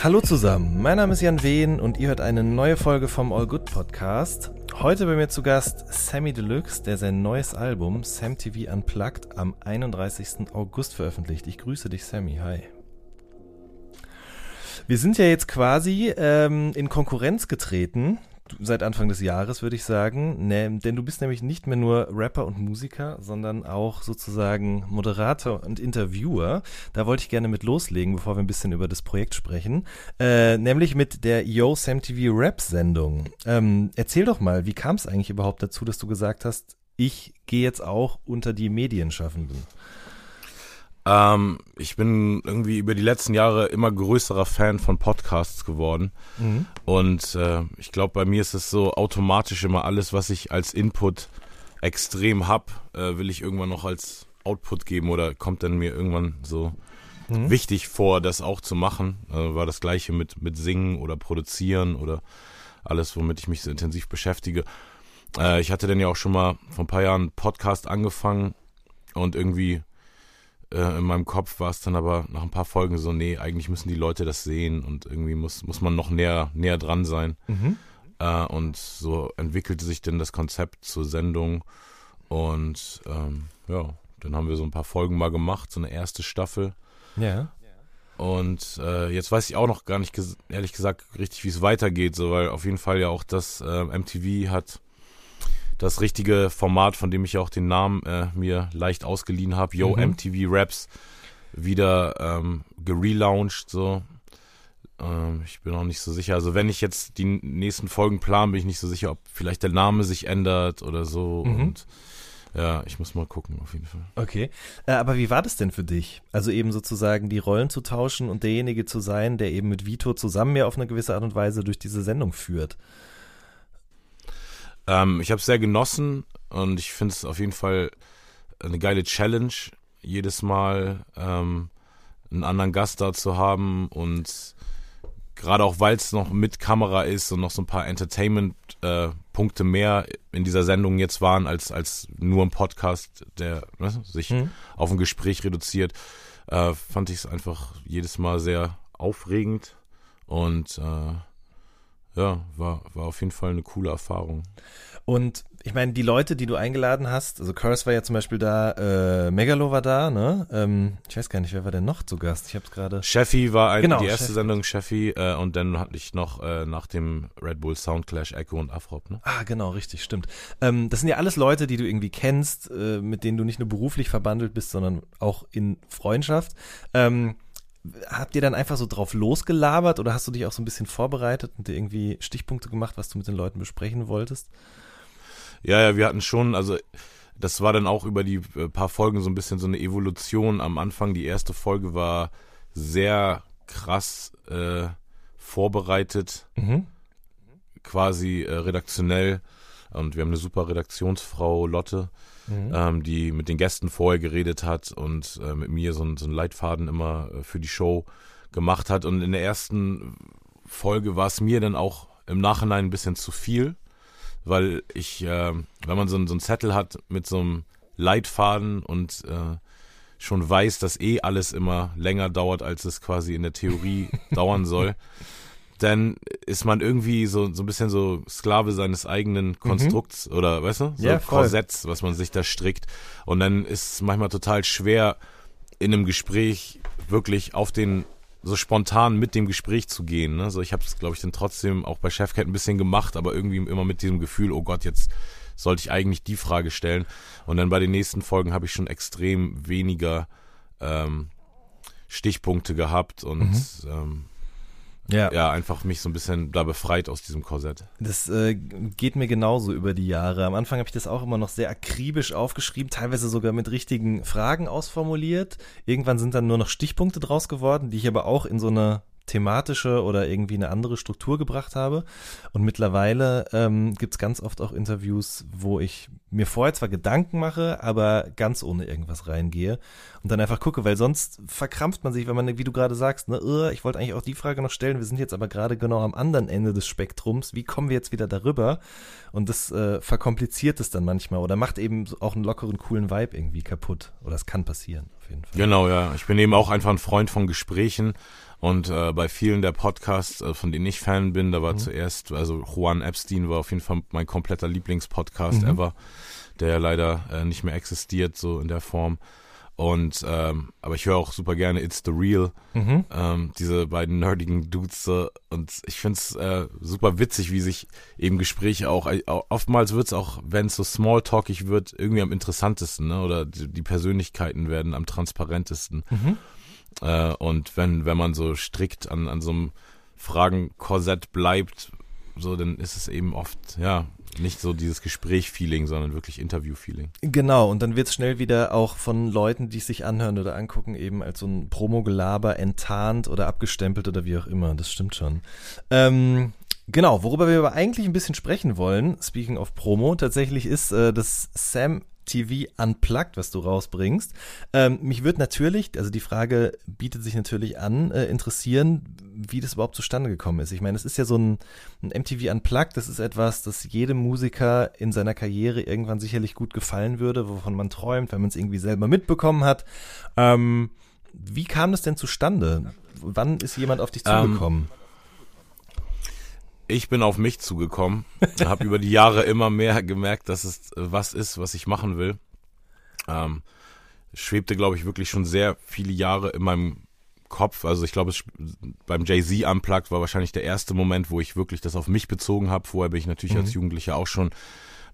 Hallo zusammen, mein Name ist Jan Wehn und ihr hört eine neue Folge vom All Good Podcast. Heute bei mir zu Gast Sammy Deluxe, der sein neues Album Sam TV Unplugged am 31. August veröffentlicht. Ich grüße dich, Sammy. Hi. Wir sind ja jetzt quasi ähm, in Konkurrenz getreten seit Anfang des Jahres, würde ich sagen. Ne, denn du bist nämlich nicht mehr nur Rapper und Musiker, sondern auch sozusagen Moderator und Interviewer. Da wollte ich gerne mit loslegen, bevor wir ein bisschen über das Projekt sprechen. Äh, nämlich mit der Yo Sam TV Rap Sendung. Ähm, erzähl doch mal, wie kam es eigentlich überhaupt dazu, dass du gesagt hast, ich gehe jetzt auch unter die Medienschaffenden? Ähm, ich bin irgendwie über die letzten Jahre immer größerer Fan von Podcasts geworden. Mhm. Und äh, ich glaube, bei mir ist es so automatisch immer alles, was ich als Input extrem hab, äh, will ich irgendwann noch als Output geben oder kommt dann mir irgendwann so mhm. wichtig vor, das auch zu machen. Äh, war das gleiche mit, mit Singen oder Produzieren oder alles, womit ich mich so intensiv beschäftige. Äh, ich hatte dann ja auch schon mal vor ein paar Jahren einen Podcast angefangen und irgendwie in meinem Kopf war es dann aber nach ein paar Folgen so, nee, eigentlich müssen die Leute das sehen und irgendwie muss, muss man noch näher, näher dran sein. Mhm. Äh, und so entwickelte sich dann das Konzept zur Sendung und ähm, ja, dann haben wir so ein paar Folgen mal gemacht, so eine erste Staffel. Ja. Und äh, jetzt weiß ich auch noch gar nicht, ehrlich gesagt, richtig, wie es weitergeht, so, weil auf jeden Fall ja auch das äh, MTV hat das richtige Format, von dem ich auch den Namen äh, mir leicht ausgeliehen habe, Yo mhm. MTV Raps, wieder ähm, gelauncht so. Ähm, ich bin auch nicht so sicher. Also wenn ich jetzt die nächsten Folgen plan, bin ich nicht so sicher, ob vielleicht der Name sich ändert oder so. Mhm. Und ja, ich muss mal gucken, auf jeden Fall. Okay. Äh, aber wie war das denn für dich? Also eben sozusagen die Rollen zu tauschen und derjenige zu sein, der eben mit Vito zusammen ja auf eine gewisse Art und Weise durch diese Sendung führt. Ähm, ich habe es sehr genossen und ich finde es auf jeden Fall eine geile Challenge, jedes Mal ähm, einen anderen Gast da zu haben und gerade auch weil es noch mit Kamera ist und noch so ein paar Entertainment-Punkte äh, mehr in dieser Sendung jetzt waren als, als nur ein Podcast, der ne, sich mhm. auf ein Gespräch reduziert, äh, fand ich es einfach jedes Mal sehr aufregend und äh, ja, war, war auf jeden Fall eine coole Erfahrung. Und ich meine, die Leute, die du eingeladen hast, also Curse war ja zum Beispiel da, äh, Megalo war da, ne? Ähm, ich weiß gar nicht, wer war denn noch zu Gast? Ich hab's gerade. Sheffy war ein, genau, die erste Chef. Sendung, Sheffy, äh, und dann hatte ich noch äh, nach dem Red Bull Soundclash Echo und Afrop, ne? Ah, genau, richtig, stimmt. Ähm, das sind ja alles Leute, die du irgendwie kennst, äh, mit denen du nicht nur beruflich verbandelt bist, sondern auch in Freundschaft. Ähm, habt ihr dann einfach so drauf losgelabert oder hast du dich auch so ein bisschen vorbereitet und dir irgendwie Stichpunkte gemacht, was du mit den Leuten besprechen wolltest? Ja, ja, wir hatten schon, also das war dann auch über die äh, paar Folgen so ein bisschen so eine Evolution. Am Anfang, die erste Folge war sehr krass äh, vorbereitet, mhm. quasi äh, redaktionell. Und wir haben eine super Redaktionsfrau, Lotte, mhm. ähm, die mit den Gästen vorher geredet hat und äh, mit mir so, so einen Leitfaden immer äh, für die Show gemacht hat. Und in der ersten Folge war es mir dann auch im Nachhinein ein bisschen zu viel, weil ich, äh, wenn man so, so einen Zettel hat mit so einem Leitfaden und äh, schon weiß, dass eh alles immer länger dauert, als es quasi in der Theorie dauern soll, dann ist man irgendwie so, so ein bisschen so Sklave seines eigenen mhm. Konstrukts mhm. oder, weißt du, so ja, Korsetts, was man sich da strickt. Und dann ist es manchmal total schwer, in einem Gespräch wirklich auf den so spontan mit dem Gespräch zu gehen. Ne? So, ich habe es, glaube ich, dann trotzdem auch bei Chefcat ein bisschen gemacht, aber irgendwie immer mit diesem Gefühl, oh Gott, jetzt sollte ich eigentlich die Frage stellen. Und dann bei den nächsten Folgen habe ich schon extrem weniger ähm, Stichpunkte gehabt und Mhm. ähm, Ja. ja, einfach mich so ein bisschen da befreit aus diesem Korsett. Das äh, geht mir genauso über die Jahre. Am Anfang habe ich das auch immer noch sehr akribisch aufgeschrieben, teilweise sogar mit richtigen Fragen ausformuliert. Irgendwann sind dann nur noch Stichpunkte draus geworden, die ich aber auch in so eine thematische oder irgendwie eine andere Struktur gebracht habe. Und mittlerweile ähm, gibt es ganz oft auch Interviews, wo ich mir vorher zwar Gedanken mache, aber ganz ohne irgendwas reingehe und dann einfach gucke, weil sonst verkrampft man sich, wenn man, wie du gerade sagst, ne, ich wollte eigentlich auch die Frage noch stellen, wir sind jetzt aber gerade genau am anderen Ende des Spektrums, wie kommen wir jetzt wieder darüber? Und das äh, verkompliziert es dann manchmal oder macht eben auch einen lockeren, coolen Vibe irgendwie kaputt. Oder es kann passieren, auf jeden Fall. Genau, ja. Ich bin eben auch einfach ein Freund von Gesprächen und äh, bei vielen der Podcasts, äh, von denen ich Fan bin, da war Mhm. zuerst, also Juan Epstein war auf jeden Fall mein kompletter Lieblingspodcast Mhm. ever, der ja leider äh, nicht mehr existiert, so in der Form. Und ähm, aber ich höre auch super gerne It's the Real, Mhm. ähm, diese beiden nerdigen Dudes so. und ich find's äh, super witzig, wie sich eben Gespräche auch, äh, oftmals wird's auch, wenn es so smalltalkig wird, irgendwie am interessantesten, ne? oder die, die Persönlichkeiten werden am transparentesten. Mhm. Äh, und wenn, wenn man so strikt an, an so einem Fragenkorsett bleibt, so, dann ist es eben oft, ja, nicht so dieses Gespräch-Feeling, sondern wirklich Interview-Feeling. Genau, und dann wird es schnell wieder auch von Leuten, die es sich anhören oder angucken, eben als so ein Promogelaber enttarnt oder abgestempelt oder wie auch immer. Das stimmt schon. Ähm, genau, worüber wir aber eigentlich ein bisschen sprechen wollen, speaking of Promo, tatsächlich ist äh, das Sam TV Unplugged, was du rausbringst. Ähm, mich würde natürlich, also die Frage bietet sich natürlich an, äh, interessieren, wie das überhaupt zustande gekommen ist. Ich meine, es ist ja so ein, ein MTV Unplugged, das ist etwas, das jedem Musiker in seiner Karriere irgendwann sicherlich gut gefallen würde, wovon man träumt, wenn man es irgendwie selber mitbekommen hat. Ähm, wie kam das denn zustande? Wann ist jemand auf dich Ähm, zugekommen? Ich bin auf mich zugekommen, habe über die Jahre immer mehr gemerkt, dass es äh, was ist, was ich machen will. Ähm, schwebte, glaube ich, wirklich schon sehr viele Jahre in meinem Kopf. Also ich glaube, beim Jay-Z Unplugged war wahrscheinlich der erste Moment, wo ich wirklich das auf mich bezogen habe. Vorher bin ich natürlich Mhm. als Jugendlicher auch schon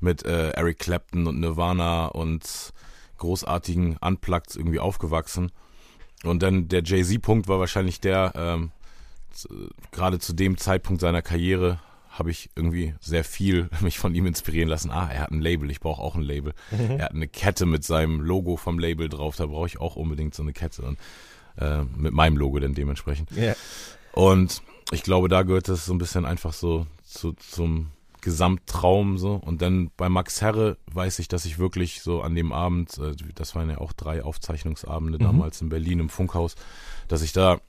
mit äh, Eric Clapton und Nirvana und großartigen Unplugged irgendwie aufgewachsen. Und dann der Jay-Z-Punkt war wahrscheinlich der, ähm, gerade zu dem Zeitpunkt seiner Karriere habe ich irgendwie sehr viel mich von ihm inspirieren lassen. Ah, er hat ein Label, ich brauche auch ein Label. Er hat eine Kette mit seinem Logo vom Label drauf, da brauche ich auch unbedingt so eine Kette. Und äh, mit meinem Logo dann dementsprechend. Ja. Und ich glaube, da gehört es so ein bisschen einfach so zu, zum Gesamttraum so. Und dann bei Max Herre weiß ich, dass ich wirklich so an dem Abend, äh, das waren ja auch drei Aufzeichnungsabende Mhm. damals in Berlin im Funkhaus, dass ich da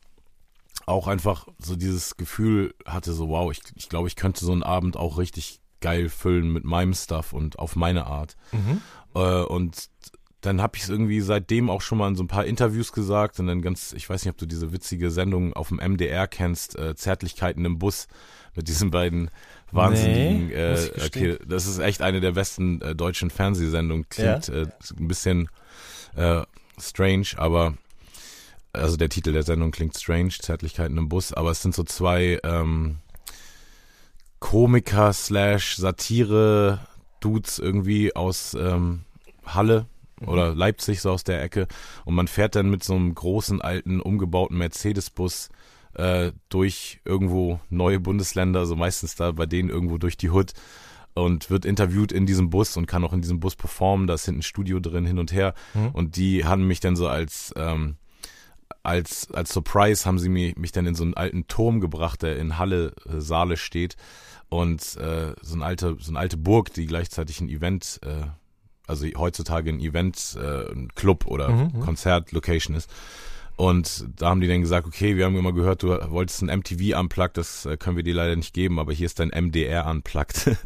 auch einfach so dieses Gefühl hatte, so wow, ich, ich glaube, ich könnte so einen Abend auch richtig geil füllen mit meinem Stuff und auf meine Art. Mhm. Äh, und dann habe ich es irgendwie seitdem auch schon mal in so ein paar Interviews gesagt und dann ganz, ich weiß nicht, ob du diese witzige Sendung auf dem MDR kennst, äh, Zärtlichkeiten im Bus mit diesen beiden wahnsinnigen, Nee, äh, okay, das ist echt eine der besten äh, deutschen Fernsehsendungen, klingt äh, ein bisschen äh, strange, aber also der Titel der Sendung klingt strange, Zärtlichkeiten im Bus, aber es sind so zwei ähm, Komiker slash Satire Dudes irgendwie aus ähm, Halle oder Leipzig so aus der Ecke und man fährt dann mit so einem großen alten umgebauten Mercedes-Bus äh, durch irgendwo neue Bundesländer, so meistens da bei denen irgendwo durch die Hood und wird interviewt in diesem Bus und kann auch in diesem Bus performen. Da ist hinten ein Studio drin, hin und her. Mhm. Und die haben mich dann so als ähm, als als Surprise haben sie mich, mich dann in so einen alten Turm gebracht, der in Halle äh, Saale steht und äh, so eine alte so eine alte Burg, die gleichzeitig ein Event äh, also heutzutage ein Event, äh, ein Club oder Mhm, mhm. Konzertlocation ist. Und da haben die dann gesagt, okay, wir haben immer gehört, du wolltest ein MTV Unplugged, das äh, können wir dir leider nicht geben, aber hier ist dein MDR Unplugged. und,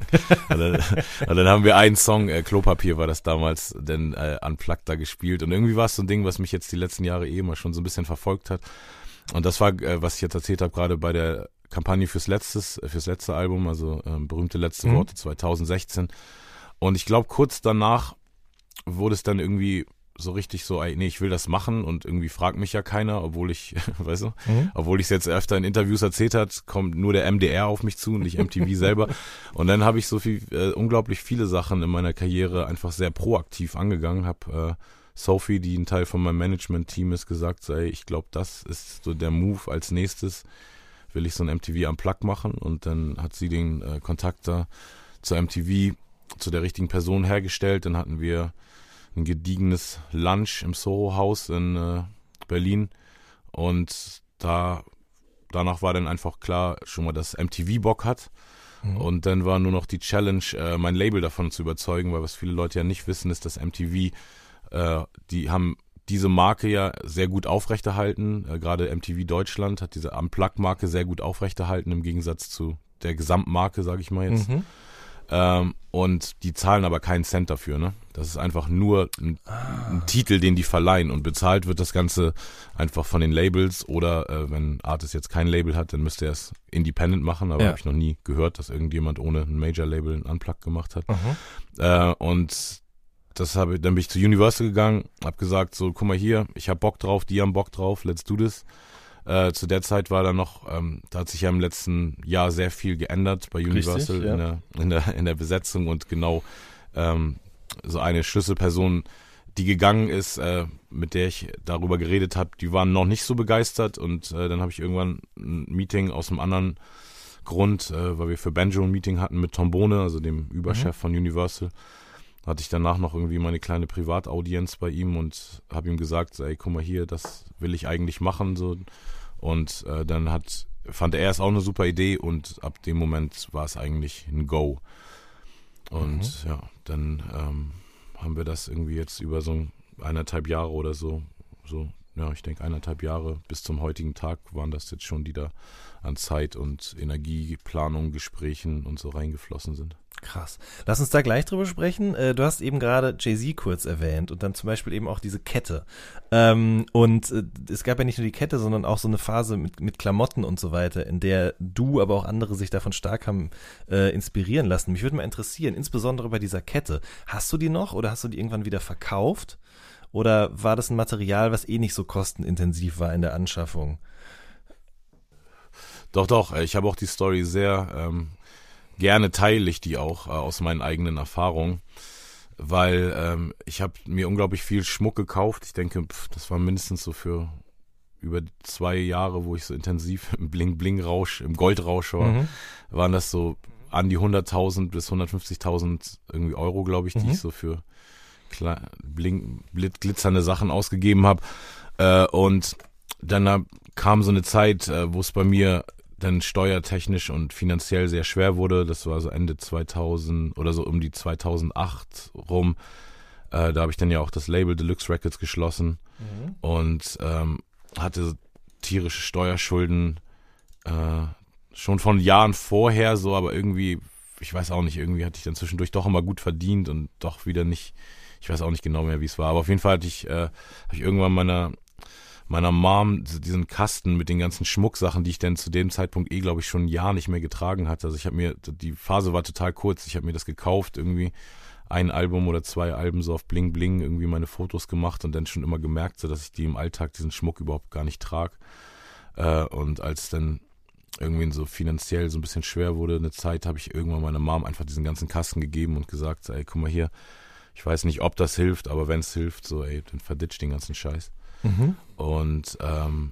dann, und dann haben wir einen Song, äh, Klopapier war das damals, denn äh, Unplugged da gespielt. Und irgendwie war es so ein Ding, was mich jetzt die letzten Jahre eh immer schon so ein bisschen verfolgt hat. Und das war, äh, was ich jetzt erzählt habe, gerade bei der Kampagne fürs letztes, äh, fürs letzte Album, also ähm, berühmte letzte Mhm. Worte 2016. Und ich glaube, kurz danach wurde es dann irgendwie so richtig so, ey, nee, ich will das machen und irgendwie fragt mich ja keiner, obwohl ich, weißt du, Mhm. obwohl ich es jetzt öfter in Interviews erzählt hat, kommt nur der MDR auf mich zu und nicht MTV selber. Und dann habe ich so viel, äh, unglaublich viele Sachen in meiner Karriere einfach sehr proaktiv angegangen, habe äh, Sophie, die ein Teil von meinem Management-Team ist, gesagt, sei, ich glaube, das ist so der Move als nächstes. Will ich so ein MTV am Plug machen und dann hat sie den äh, Kontakt da zur MTV zu der richtigen Person hergestellt. Dann hatten wir ein gediegenes Lunch im Soho-Haus in äh, Berlin und da danach war dann einfach klar schon mal, dass MTV Bock hat. Mhm. Und dann war nur noch die Challenge, äh, mein Label davon zu überzeugen, weil was viele Leute ja nicht wissen, ist, dass MTV, äh, die haben diese Marke ja sehr gut aufrechterhalten. Äh, Gerade MTV Deutschland hat diese Unplug-Marke sehr gut aufrechterhalten, im Gegensatz zu der Gesamtmarke, sage ich mal jetzt. Mhm. Ähm, und die zahlen aber keinen Cent dafür, ne? Das ist einfach nur ein, ah. ein, Titel, den die verleihen und bezahlt wird das Ganze einfach von den Labels oder äh, wenn Artist jetzt kein Label hat, dann müsste er es independent machen, aber ja. habe ich noch nie gehört, dass irgendjemand ohne ein Major-Label einen Unplug gemacht hat. Mhm. Äh, und das habe ich, dann bin ich zu Universal gegangen, habe gesagt, so, guck mal hier, ich habe Bock drauf, die haben Bock drauf, let's do this. Äh, zu der Zeit war da noch, ähm, da hat sich ja im letzten Jahr sehr viel geändert bei Universal Richtig, ja. in, der, in, der, in der Besetzung und genau ähm, so eine Schlüsselperson, die gegangen ist, äh, mit der ich darüber geredet habe, die waren noch nicht so begeistert und äh, dann habe ich irgendwann ein Meeting aus einem anderen Grund, äh, weil wir für Banjo ein Meeting hatten mit Tom Bohne, also dem Überchef mhm. von Universal, hatte ich danach noch irgendwie meine kleine Privataudienz bei ihm und habe ihm gesagt, ey, guck mal hier, das will ich eigentlich machen, so und äh, dann hat, fand er es auch eine super Idee und ab dem Moment war es eigentlich ein Go. Und mhm. ja, dann ähm, haben wir das irgendwie jetzt über so eineinhalb Jahre oder so, so, ja, ich denke eineinhalb Jahre bis zum heutigen Tag waren das jetzt schon, die da an Zeit und Energieplanung, Gesprächen und so reingeflossen sind. Krass. Lass uns da gleich drüber sprechen. Äh, du hast eben gerade Jay-Z kurz erwähnt und dann zum Beispiel eben auch diese Kette. Ähm, und äh, es gab ja nicht nur die Kette, sondern auch so eine Phase mit, mit Klamotten und so weiter, in der du, aber auch andere sich davon stark haben äh, inspirieren lassen. Mich würde mal interessieren, insbesondere bei dieser Kette. Hast du die noch oder hast du die irgendwann wieder verkauft? Oder war das ein Material, was eh nicht so kostenintensiv war in der Anschaffung? Doch, doch. Ich habe auch die Story sehr ähm, gerne teile ich die auch äh, aus meinen eigenen Erfahrungen, weil ähm, ich habe mir unglaublich viel Schmuck gekauft. Ich denke, pff, das war mindestens so für über zwei Jahre, wo ich so intensiv im Bling-Bling-Rausch, im Goldrausch war, mhm. waren das so an die 100.000 bis 150.000 irgendwie Euro, glaube ich, die mhm. ich so für Bling, glitzernde Sachen ausgegeben habe. Äh, und dann kam so eine Zeit, äh, wo es bei mir dann steuertechnisch und finanziell sehr schwer wurde. Das war so Ende 2000 oder so um die 2008 rum. Äh, da habe ich dann ja auch das Label Deluxe Records geschlossen mhm. und ähm, hatte tierische Steuerschulden äh, schon von Jahren vorher so, aber irgendwie, ich weiß auch nicht, irgendwie hatte ich dann zwischendurch doch immer gut verdient und doch wieder nicht, ich weiß auch nicht genau mehr, wie es war. Aber auf jeden Fall hatte ich, äh, habe ich irgendwann meiner meiner Mom diesen Kasten mit den ganzen Schmucksachen, die ich denn zu dem Zeitpunkt eh, glaube ich, schon ein Jahr nicht mehr getragen hatte. Also ich habe mir, die Phase war total kurz, ich habe mir das gekauft, irgendwie ein Album oder zwei Alben so auf Bling Bling irgendwie meine Fotos gemacht und dann schon immer gemerkt, so dass ich die im Alltag diesen Schmuck überhaupt gar nicht trage. Äh, und als dann irgendwie so finanziell so ein bisschen schwer wurde, eine Zeit, habe ich irgendwann meiner Mom einfach diesen ganzen Kasten gegeben und gesagt, ey, guck mal hier, ich weiß nicht, ob das hilft, aber wenn es hilft, so, ey, dann verditsch den ganzen Scheiß. Mhm. Und ähm,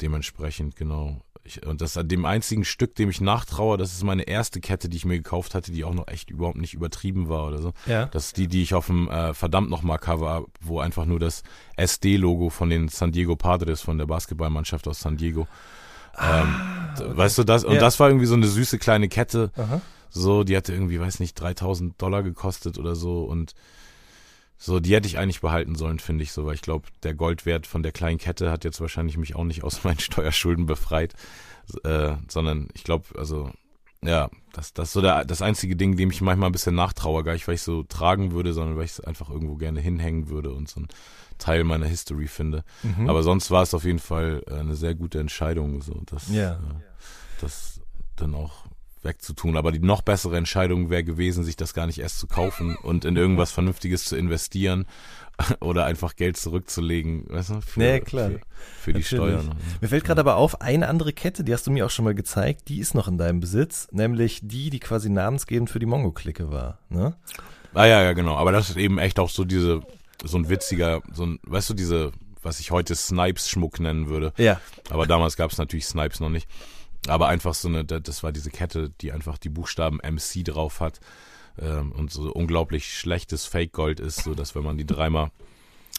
dementsprechend, genau. Ich, und das an dem einzigen Stück, dem ich nachtraue, das ist meine erste Kette, die ich mir gekauft hatte, die auch noch echt überhaupt nicht übertrieben war oder so. Ja. Das ist die, die ich auf dem äh, verdammt nochmal Cover, wo einfach nur das SD-Logo von den San Diego Padres, von der Basketballmannschaft aus San Diego. Ah, ähm, okay. Weißt du das? Und ja. das war irgendwie so eine süße kleine Kette. Aha. So, die hatte irgendwie, weiß nicht, 3000 Dollar gekostet oder so und so, die hätte ich eigentlich behalten sollen, finde ich so, weil ich glaube, der Goldwert von der kleinen Kette hat jetzt wahrscheinlich mich auch nicht aus meinen Steuerschulden befreit, äh, sondern ich glaube, also ja, das, das ist so der, das einzige Ding, dem ich manchmal ein bisschen nachtraue, gar nicht, weil ich so tragen würde, sondern weil ich es einfach irgendwo gerne hinhängen würde und so ein Teil meiner History finde. Mhm. Aber sonst war es auf jeden Fall äh, eine sehr gute Entscheidung, so dass ja. äh, das dann auch wegzutun. Aber die noch bessere Entscheidung wäre gewesen, sich das gar nicht erst zu kaufen und in irgendwas Vernünftiges zu investieren oder einfach Geld zurückzulegen, weißt du, für, nee, klar. für, für die Steuern. Mir fällt gerade aber auf, eine andere Kette, die hast du mir auch schon mal gezeigt, die ist noch in deinem Besitz, nämlich die, die quasi namensgebend für die Mongo-Clique war, ne? Ah ja, ja, genau. Aber das ist eben echt auch so diese so ein witziger, so ein, weißt du, diese, was ich heute Snipes-Schmuck nennen würde. Ja. Aber damals gab es natürlich Snipes noch nicht. Aber einfach so eine, das war diese Kette, die einfach die Buchstaben MC drauf hat ähm, und so unglaublich schlechtes Fake-Gold ist, so dass wenn man die dreimal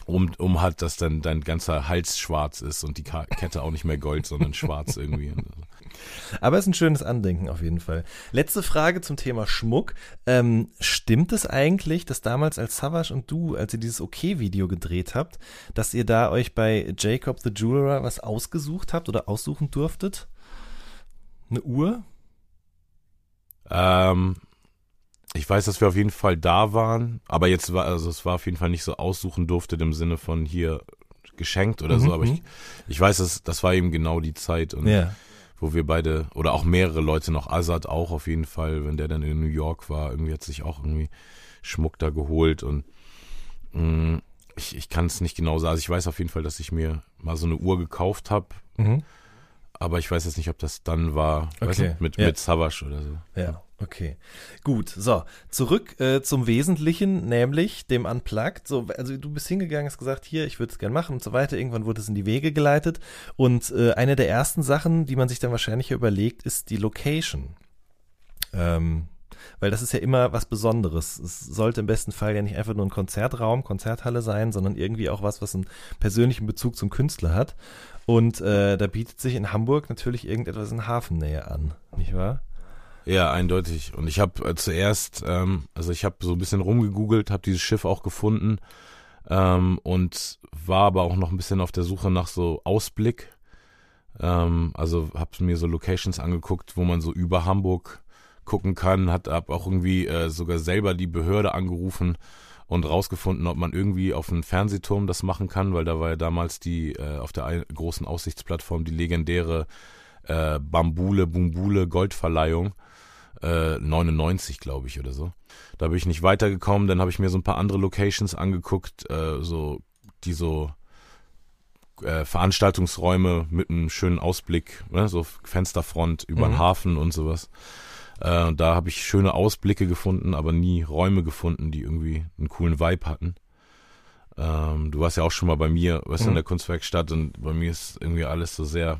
um, um hat, dass dann dein ganzer Hals schwarz ist und die Kette auch nicht mehr Gold, sondern schwarz irgendwie. Aber es ist ein schönes Andenken auf jeden Fall. Letzte Frage zum Thema Schmuck. Ähm, stimmt es eigentlich, dass damals als Savage und du, als ihr dieses OK-Video gedreht habt, dass ihr da euch bei Jacob the Jeweler was ausgesucht habt oder aussuchen durftet? Eine Uhr? Ähm, ich weiß, dass wir auf jeden Fall da waren, aber jetzt war, also es war auf jeden Fall nicht so aussuchen durfte im Sinne von hier geschenkt oder mhm, so, aber ich, mhm. ich weiß, dass das war eben genau die Zeit und ja. wo wir beide oder auch mehrere Leute noch, Azad auch auf jeden Fall, wenn der dann in New York war, irgendwie hat sich auch irgendwie Schmuck da geholt und mh, mm, ich, ich kann es nicht genau sagen. Also ich weiß auf jeden Fall, dass ich mir mal so eine Uhr gekauft habe. Mhm. Aber ich weiß jetzt nicht, ob das dann war, okay. weißt du, mit, ja. mit Savage oder so. Ja. Okay, gut. So, zurück äh, zum Wesentlichen, nämlich dem Unplugged. So, also du bist hingegangen, hast gesagt, hier, ich würde es gerne machen und so weiter. Irgendwann wurde es in die Wege geleitet. Und äh, eine der ersten Sachen, die man sich dann wahrscheinlich überlegt, ist die Location. Ähm, weil das ist ja immer was Besonderes. Es sollte im besten Fall ja nicht einfach nur ein Konzertraum, Konzerthalle sein, sondern irgendwie auch was, was einen persönlichen Bezug zum Künstler hat. Und äh, da bietet sich in Hamburg natürlich irgendetwas in Hafennähe an, nicht wahr? Ja, eindeutig. Und ich habe äh, zuerst, ähm, also ich habe so ein bisschen rumgegoogelt, habe dieses Schiff auch gefunden ähm, und war aber auch noch ein bisschen auf der Suche nach so Ausblick. Ähm, also habe mir so Locations angeguckt, wo man so über Hamburg gucken kann. Hat hab auch irgendwie äh, sogar selber die Behörde angerufen und rausgefunden, ob man irgendwie auf einem Fernsehturm das machen kann, weil da war ja damals die äh, auf der großen Aussichtsplattform die legendäre äh, Bambule Bumbule Goldverleihung äh, 99, glaube ich, oder so. Da bin ich nicht weitergekommen. Dann habe ich mir so ein paar andere Locations angeguckt, äh, so die so äh, Veranstaltungsräume mit einem schönen Ausblick, ne? so Fensterfront über mhm. den Hafen und sowas. Äh, da habe ich schöne Ausblicke gefunden, aber nie Räume gefunden, die irgendwie einen coolen Vibe hatten. Ähm, du warst ja auch schon mal bei mir, weißt du, mhm. in der Kunstwerkstatt und bei mir ist irgendwie alles so sehr,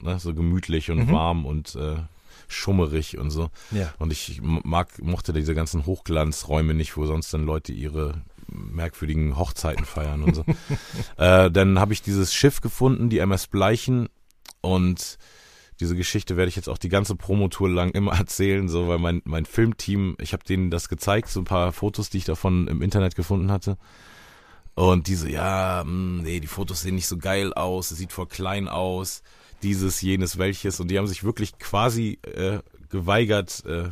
ne, so gemütlich und mhm. warm und äh, schummerig und so. Ja. Und ich mag, mochte diese ganzen Hochglanzräume nicht, wo sonst dann Leute ihre merkwürdigen Hochzeiten feiern und so. äh, dann habe ich dieses Schiff gefunden, die MS Bleichen und diese Geschichte werde ich jetzt auch die ganze Promotour lang immer erzählen, so weil mein mein Filmteam, ich habe denen das gezeigt, so ein paar Fotos, die ich davon im Internet gefunden hatte. Und diese, ja, mh, hm, nee, die Fotos sehen nicht so geil aus, es sieht voll klein aus dieses, jenes, welches. Und die haben sich wirklich quasi äh, geweigert, äh,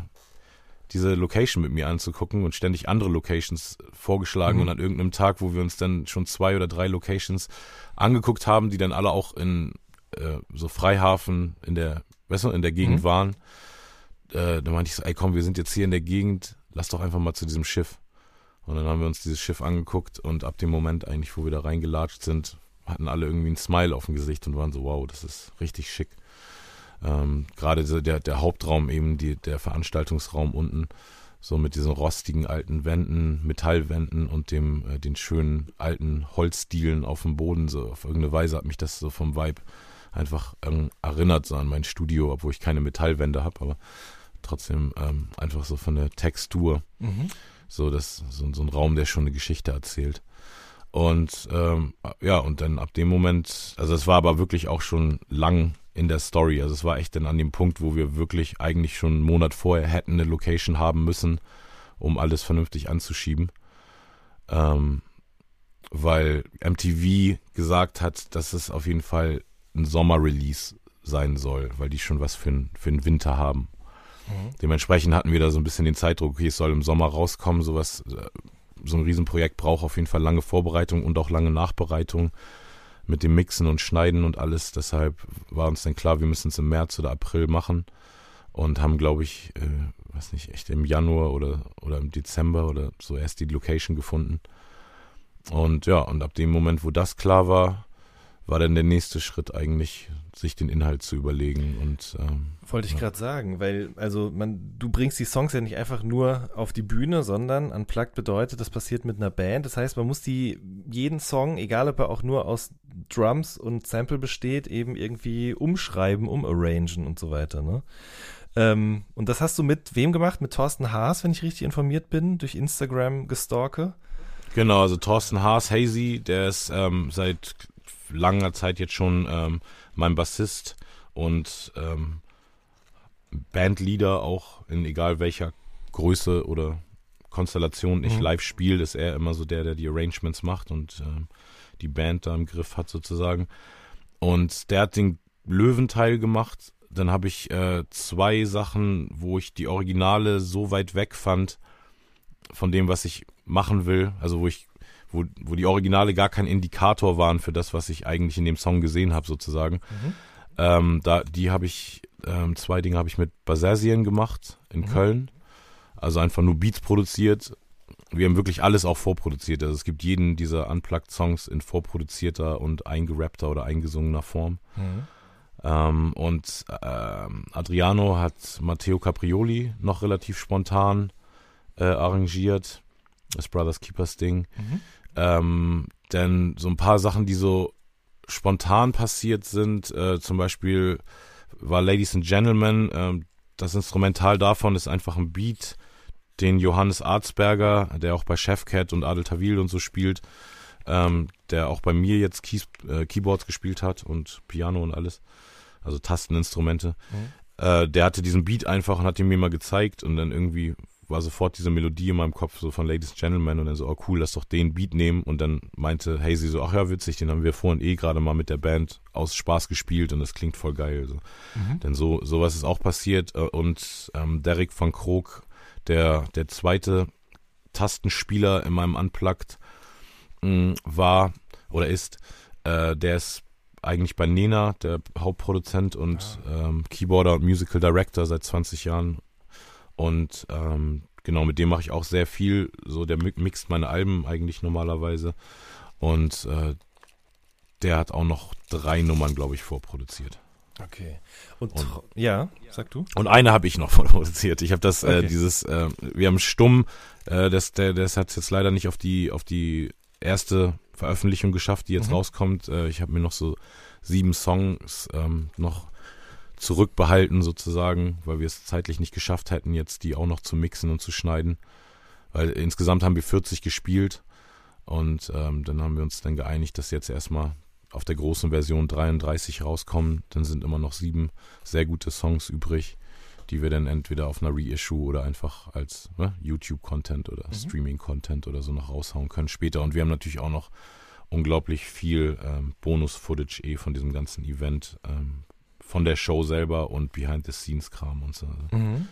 diese Location mit mir anzugucken und ständig andere Locations vorgeschlagen. Mhm. Und an irgendeinem Tag, wo wir uns dann schon zwei oder drei Locations angeguckt haben, die dann alle auch in äh, so Freihafen in der, weißt du, in der Gegend mhm. waren, äh, da meinte ich so, ey komm, wir sind jetzt hier in der Gegend, lass doch einfach mal zu diesem Schiff. Und dann haben wir uns dieses Schiff angeguckt und ab dem Moment eigentlich, wo wir da reingelatscht sind, hatten alle irgendwie ein Smile auf dem Gesicht und waren so, wow, das ist richtig schick. Ähm, Gerade der, der Hauptraum eben, die, der Veranstaltungsraum unten, so mit diesen rostigen alten Wänden, Metallwänden und dem, äh, den schönen alten Holzdielen auf dem Boden, so auf irgendeine Weise hat mich das so vom Vibe einfach ähm, erinnert, so an mein Studio, obwohl ich keine Metallwände habe, aber trotzdem ähm, einfach so von der Textur. Mhm. So, das, so, so ein Raum, der schon eine Geschichte erzählt. Und ähm, ja, und dann ab dem Moment, also es war aber wirklich auch schon lang in der Story. Also es war echt dann an dem Punkt, wo wir wirklich eigentlich schon einen Monat vorher hätten eine Location haben müssen, um alles vernünftig anzuschieben. Ähm, weil MTV gesagt hat, dass es auf jeden Fall ein Sommer-Release sein soll, weil die schon was für, für den Winter haben. Mhm. Dementsprechend hatten wir da so ein bisschen den Zeitdruck, okay, es soll im Sommer rauskommen, sowas äh, so ein Riesenprojekt braucht auf jeden Fall lange Vorbereitung und auch lange Nachbereitung mit dem Mixen und Schneiden und alles. Deshalb war uns dann klar, wir müssen es im März oder April machen und haben, glaube ich, äh, weiß nicht, echt im Januar oder, oder im Dezember oder so erst die Location gefunden. Und ja, und ab dem Moment, wo das klar war, war dann der nächste Schritt eigentlich, sich den Inhalt zu überlegen und ähm, wollte ich ja. gerade sagen, weil also man du bringst die Songs ja nicht einfach nur auf die Bühne, sondern unplugged bedeutet, das passiert mit einer Band. Das heißt, man muss die jeden Song, egal ob er auch nur aus Drums und Sample besteht, eben irgendwie umschreiben, umarrangen und so weiter. Ne? Ähm, und das hast du mit wem gemacht? Mit Thorsten Haas, wenn ich richtig informiert bin, durch Instagram gestalke. Genau, also Thorsten Haas, Hazy, der ist ähm, seit langer Zeit jetzt schon ähm, mein Bassist und ähm, Bandleader auch in egal welcher Größe oder Konstellation ich mhm. live spiele, ist er immer so der, der die Arrangements macht und ähm, die Band da im Griff hat sozusagen. Und der hat den Löwenteil gemacht. Dann habe ich äh, zwei Sachen, wo ich die Originale so weit weg fand von dem, was ich machen will. Also wo ich wo, wo die Originale gar kein Indikator waren für das, was ich eigentlich in dem Song gesehen habe, sozusagen. Mhm. Ähm, da, die habe ich, ähm, zwei Dinge habe ich mit Basasien gemacht in mhm. Köln. Also einfach nur Beats produziert. Wir haben wirklich alles auch vorproduziert. Also es gibt jeden dieser Unplugged-Songs in vorproduzierter und eingerappter oder eingesungener Form. Mhm. Ähm, und ähm, Adriano hat Matteo Caprioli noch relativ spontan äh, arrangiert. Das Brothers Keepers Ding. Mhm. Ähm, denn so ein paar Sachen, die so spontan passiert sind, äh, zum Beispiel war Ladies and Gentlemen, äh, das Instrumental davon ist einfach ein Beat, den Johannes Arzberger, der auch bei Chefcat und Adel Tawil und so spielt, ähm, der auch bei mir jetzt Keys, äh, Keyboards gespielt hat und Piano und alles, also Tasteninstrumente. Mhm. Äh, der hatte diesen Beat einfach und hat ihn mir mal gezeigt und dann irgendwie war sofort diese Melodie in meinem Kopf so von Ladies and Gentlemen und dann so, oh cool, lass doch den Beat nehmen und dann meinte Hazy so, ach ja, witzig, den haben wir vorhin eh gerade mal mit der Band aus Spaß gespielt und das klingt voll geil. So. Mhm. Denn so sowas ist auch passiert äh, und ähm, Derek van Krog, der, der zweite Tastenspieler in meinem Unplugged mh, mm, war oder ist, äh, der ist eigentlich bei Nena, der Hauptproduzent und ah. ähm, Keyboarder und Musical Director seit 20 Jahren und ähm, genau, mit dem mache ich auch sehr viel. So, der mixt meine Alben eigentlich normalerweise. Und äh, der hat auch noch drei Nummern, glaube ich, vorproduziert. Okay. Und, und, ja, sag du. Und eine habe ich noch vorproduziert. Ich habe das, äh, okay. äh, dieses, äh, wir haben Stumm, äh, das, der, das hat jetzt leider nicht auf die, auf die erste Veröffentlichung geschafft, die jetzt mhm. rauskommt. Äh, ich habe mir noch so sieben Songs ähm, noch zurückbehalten sozusagen, weil wir es zeitlich nicht geschafft hätten, jetzt die auch noch zu mixen und zu schneiden. Weil insgesamt haben wir 40 gespielt und ähm, dann haben wir uns dann geeinigt, dass jetzt erstmal auf der großen Version 33 rauskommen. Dann sind immer noch sieben sehr gute Songs übrig, die wir dann entweder auf einer Reissue oder einfach als ne, YouTube-Content oder mhm. Streaming-Content oder so noch raushauen können später. Und wir haben natürlich auch noch unglaublich viel ähm, Bonus-Footage eh von diesem ganzen Event, ähm, von der Show selber und Behind-the-Scenes-Kram und so. Mhm.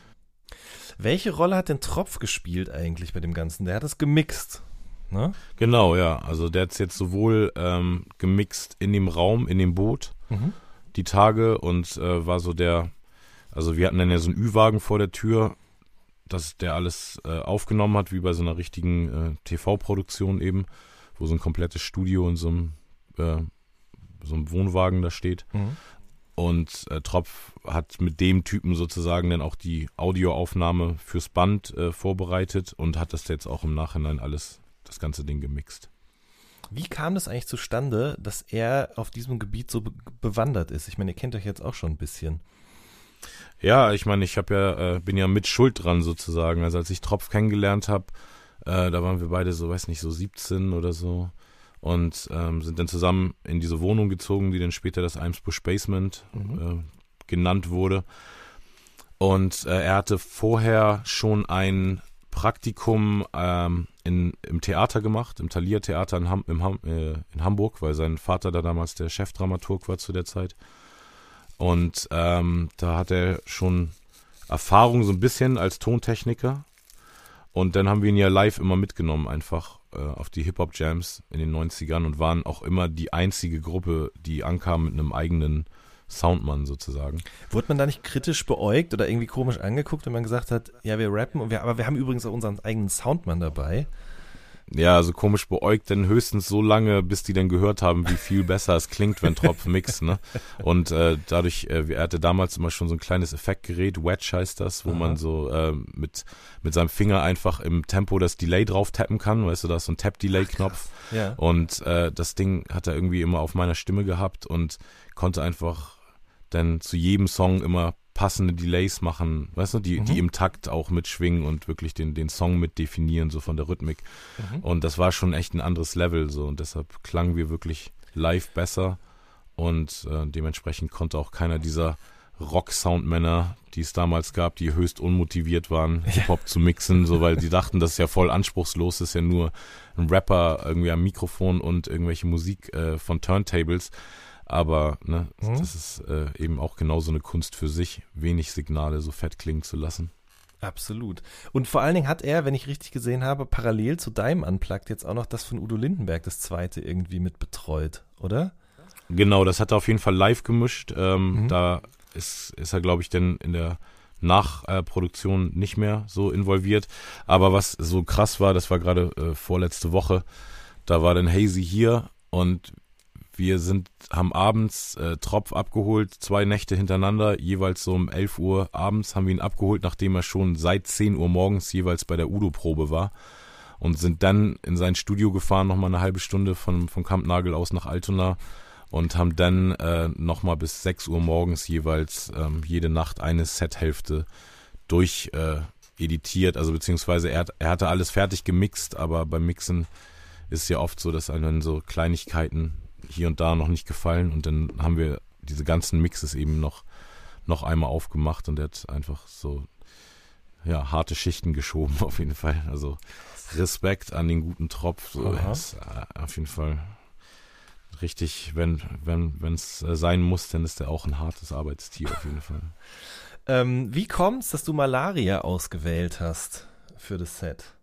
Welche Rolle hat denn Tropf gespielt eigentlich bei dem Ganzen? Der hat es gemixt. Ne? Genau, ja. Also der hat es jetzt sowohl ähm, gemixt in dem Raum, in dem Boot, mhm. die Tage und äh, war so der, also wir hatten dann ja so einen Ü-Wagen vor der Tür, dass der alles äh, aufgenommen hat, wie bei so einer richtigen äh, TV-Produktion eben, wo so ein komplettes Studio in so einem, äh, so einem Wohnwagen da steht. Mhm. Und äh, Tropf hat mit dem Typen sozusagen dann auch die Audioaufnahme fürs Band äh, vorbereitet und hat das jetzt auch im Nachhinein alles, das ganze Ding gemixt. Wie kam das eigentlich zustande, dass er auf diesem Gebiet so be bewandert ist? Ich meine, ihr kennt euch jetzt auch schon ein bisschen. Ja, ich meine, ich habe ja, äh, bin ja mit Schuld dran sozusagen. Also als ich Tropf kennengelernt habe, äh, da waren wir beide so, weiß nicht, so 17 oder so und ähm, sind dann zusammen in diese Wohnung gezogen, die dann später das Eimsbusch Basement mhm. äh, genannt wurde. Und äh, er hatte vorher schon ein Praktikum ähm, in, im Theater gemacht, im Thalia Theater in, Ham, Ham, äh, in, Hamburg, weil sein Vater da damals der Chefdramaturg war zu der Zeit. Und ähm, da hat er schon Erfahrung so ein bisschen als Tontechniker. Und dann haben wir ihn ja live immer mitgenommen, einfach äh, auf die Hip-Hop-Jams in den 90ern und waren auch immer die einzige Gruppe, die ankam mit einem eigenen Soundmann sozusagen. Wurde man da nicht kritisch beäugt oder irgendwie komisch angeguckt, wenn man gesagt hat, ja, wir rappen, wir, aber wir haben übrigens auch unseren eigenen Soundmann dabei? Ja, also komisch beäugt, denn höchstens so lange, bis die dann gehört haben, wie viel besser es klingt, wenn Tropf mixt, ne? Und äh, dadurch, äh, er hatte damals immer schon so ein kleines Effektgerät, Wedge heißt das, wo Aha. man so äh, mit, mit seinem Finger einfach im Tempo das Delay drauf tappen kann, weißt du, da ist so ein Tap-Delay-Knopf. Ja. Und äh, das Ding hat er irgendwie immer auf meiner Stimme gehabt und konnte einfach dann zu jedem Song immer passende Delays machen, weißt du, die, mhm. die im Takt auch mitschwingen und wirklich den, den Song mit definieren, so von der Rhythmik. Mhm. Und das war schon echt ein anderes Level, so und deshalb klangen wir wirklich live besser und äh, dementsprechend konnte auch keiner dieser Rock-Soundmänner, die es damals gab, die höchst unmotiviert waren, Hip-Hop zu mixen, so weil die dachten, das ist ja voll anspruchslos, das ist ja nur ein Rapper irgendwie am Mikrofon und irgendwelche Musik äh, von Turntables. Aber ne, mhm. das ist äh, eben auch genauso eine Kunst für sich, wenig Signale so fett klingen zu lassen. Absolut. Und vor allen Dingen hat er, wenn ich richtig gesehen habe, parallel zu deinem Unplugged jetzt auch noch das von Udo Lindenberg, das zweite, irgendwie mit betreut, oder? Genau, das hat er auf jeden Fall live gemischt. Ähm, mhm. Da ist, ist er, glaube ich, denn in der Nachproduktion äh, nicht mehr so involviert. Aber was so krass war, das war gerade äh, vorletzte Woche, da war dann Hazy hier und wir sind, haben abends äh, Tropf abgeholt, zwei Nächte hintereinander, jeweils so um 11 Uhr abends haben wir ihn abgeholt, nachdem er schon seit 10 Uhr morgens jeweils bei der Udo-Probe war. Und sind dann in sein Studio gefahren, nochmal eine halbe Stunde von, von Kampnagel aus nach Altona und haben dann äh, nochmal bis 6 Uhr morgens jeweils ähm, jede Nacht eine Sethälfte durch äh, also beziehungsweise er, er hatte alles fertig gemixt, aber beim Mixen ist ja oft so, dass einem so Kleinigkeiten hier und da noch nicht gefallen und dann haben wir diese ganzen Mixes eben noch, noch einmal aufgemacht und er hat einfach so ja, harte Schichten geschoben auf jeden Fall. Also Respekt an den guten Tropf. So, ist, äh, auf jeden Fall richtig, wenn wenn wenn es äh, sein muss, dann ist er auch ein hartes Arbeitstier auf jeden Fall. ähm, wie kommt's, dass du Malaria ausgewählt hast für das Set?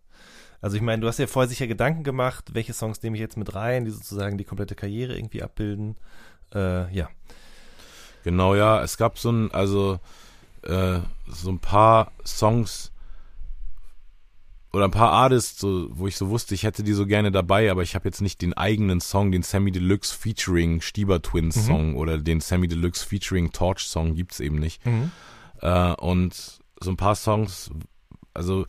Also ich meine, du hast ja vorher sicher Gedanken gemacht, welche Songs nehme ich jetzt mit rein, die sozusagen die komplette Karriere irgendwie abbilden. Äh, ja. Genau, ja. Es gab so ein, also äh, so ein paar Songs oder ein paar Artists, so, wo ich so wusste, ich hätte die so gerne dabei, aber ich habe jetzt nicht den eigenen Song, den Sammy Deluxe featuring Stieber Twins mhm. Song mhm. oder den Sammy Deluxe featuring Torch Song gibt's eben nicht. Mhm. Äh, und so ein paar Songs, also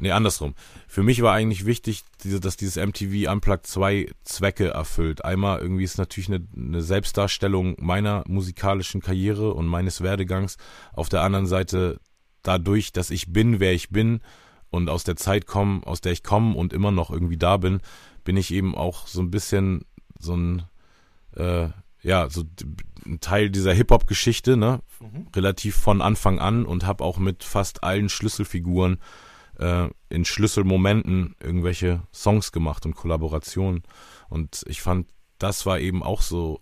Nee, andersrum. Für mich war eigentlich wichtig, diese, dass dieses MTV Unplugged zwei Zwecke erfüllt. Einmal irgendwie ist natürlich eine, eine Selbstdarstellung meiner musikalischen Karriere und meines Werdegangs. Auf der anderen Seite dadurch, dass ich bin, wer ich bin und aus der Zeit komme, aus der ich komme und immer noch irgendwie da bin, bin ich eben auch so ein bisschen so ein, äh, ja, so ein Teil dieser Hip-Hop-Geschichte, ne? Mhm. Relativ von Anfang an und habe auch mit fast allen Schlüsselfiguren äh, in Schlüsselmomenten irgendwelche Songs gemacht und Kollaborationen. Und ich fand, das war eben auch so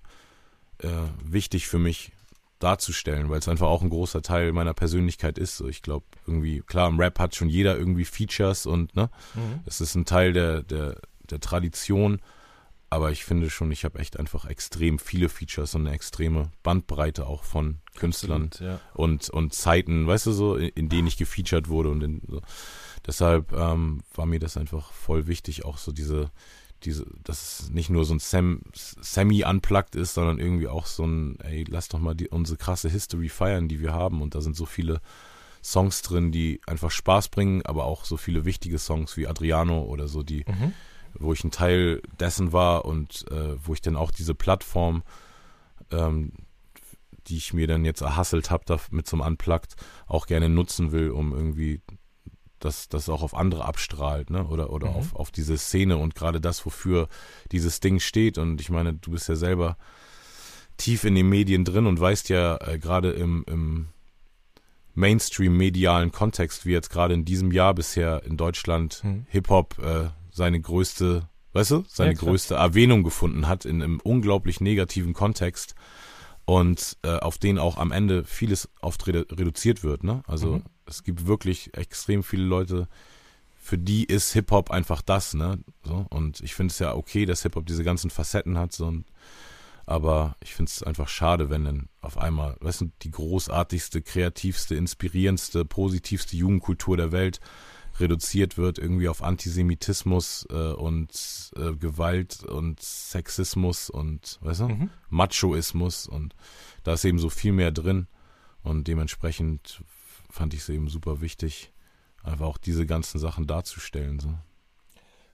äh, wichtig für mich darzustellen, weil es einfach auch ein großer Teil meiner Persönlichkeit ist. So, ich glaube, irgendwie, klar, im Rap hat schon jeder irgendwie Features und ne, mhm. es ist ein Teil der, der, der Tradition. Aber ich finde schon, ich habe echt einfach extrem viele Features und eine extreme Bandbreite auch von Künstlern Absolut, ja. und, und Zeiten, weißt du so, in, in denen ich gefeatured wurde und in, so. Deshalb ähm, war mir das einfach voll wichtig, auch so diese, diese, dass es nicht nur so ein Sam, Semi-Unplugged ist, sondern irgendwie auch so ein, ey, lass doch mal die, unsere krasse History feiern, die wir haben. Und da sind so viele Songs drin, die einfach Spaß bringen, aber auch so viele wichtige Songs wie Adriano oder so, die, mhm. Wo ich ein Teil dessen war und äh, wo ich dann auch diese Plattform, ähm, die ich mir dann jetzt erhasselt habe, mit einem Unplugged, auch gerne nutzen will, um irgendwie dass das auch auf andere abstrahlt, ne? Oder, oder mhm. auf, auf diese Szene und gerade das, wofür dieses Ding steht. Und ich meine, du bist ja selber tief in den Medien drin und weißt ja äh, gerade im, im Mainstream-medialen Kontext, wie jetzt gerade in diesem Jahr bisher in Deutschland mhm. Hip-Hop äh, seine größte, weißt du, seine ja, größte Erwähnung gefunden hat in einem unglaublich negativen Kontext und äh, auf den auch am Ende vieles oft redu reduziert wird, ne? Also mhm es gibt wirklich extrem viele Leute, für die ist Hip-Hop einfach das, ne? So, und ich finde es ja okay, dass Hip-Hop diese ganzen Facetten hat, so und, aber ich finde es einfach schade, wenn dann auf einmal, weißt du, die großartigste, kreativste, inspirierendste, positivste Jugendkultur der Welt reduziert wird irgendwie auf Antisemitismus äh, und äh, Gewalt und Sexismus und weißt du, mhm. Machoismus und da ist eben so viel mehr drin und dementsprechend fand ich es eben super wichtig, einfach auch diese ganzen Sachen darzustellen. So.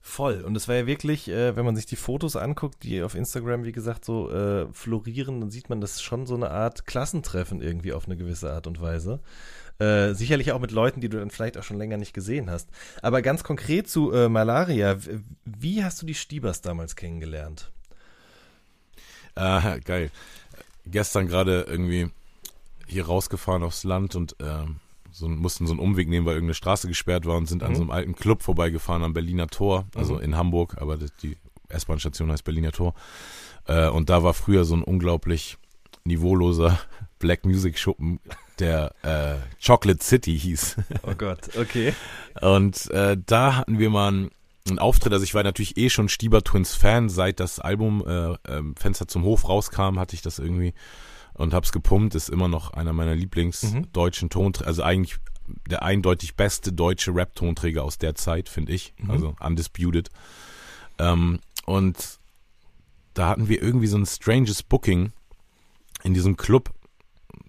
Voll. Und es war ja wirklich, äh, wenn man sich die Fotos anguckt, die auf Instagram, wie gesagt, so äh, florieren, dann sieht man das schon so eine Art Klassentreffen irgendwie auf eine gewisse Art und Weise. Äh, sicherlich auch mit Leuten, die du dann vielleicht auch schon länger nicht gesehen hast. Aber ganz konkret zu äh, Malaria, wie hast du die Stiebers damals kennengelernt? Äh, geil. Gestern gerade irgendwie hier rausgefahren aufs Land und ähm, so, mussten so einen Umweg nehmen, weil irgendeine Straße gesperrt war und sind mhm. an so einem alten Club vorbeigefahren am Berliner Tor, also mhm. in Hamburg, aber die S-Bahn-Station heißt Berliner Tor. Äh, und da war früher so ein unglaublich niveauloser Black Music Schuppen, der äh, Chocolate City hieß. Oh Gott, okay. Und äh, da hatten wir mal einen, einen Auftritt, also ich war natürlich eh schon Stieber Twins Fan, seit das Album äh, äh, Fenster zum Hof rauskam, hatte ich das irgendwie und hab's gepumpt, ist immer noch einer meiner Lieblingsdeutschen mhm. Tonträger, also eigentlich der eindeutig beste deutsche Rap-Tonträger aus der Zeit, finde ich, mhm. also undisputed. Ähm, und da hatten wir irgendwie so ein stranges Booking in diesem Club,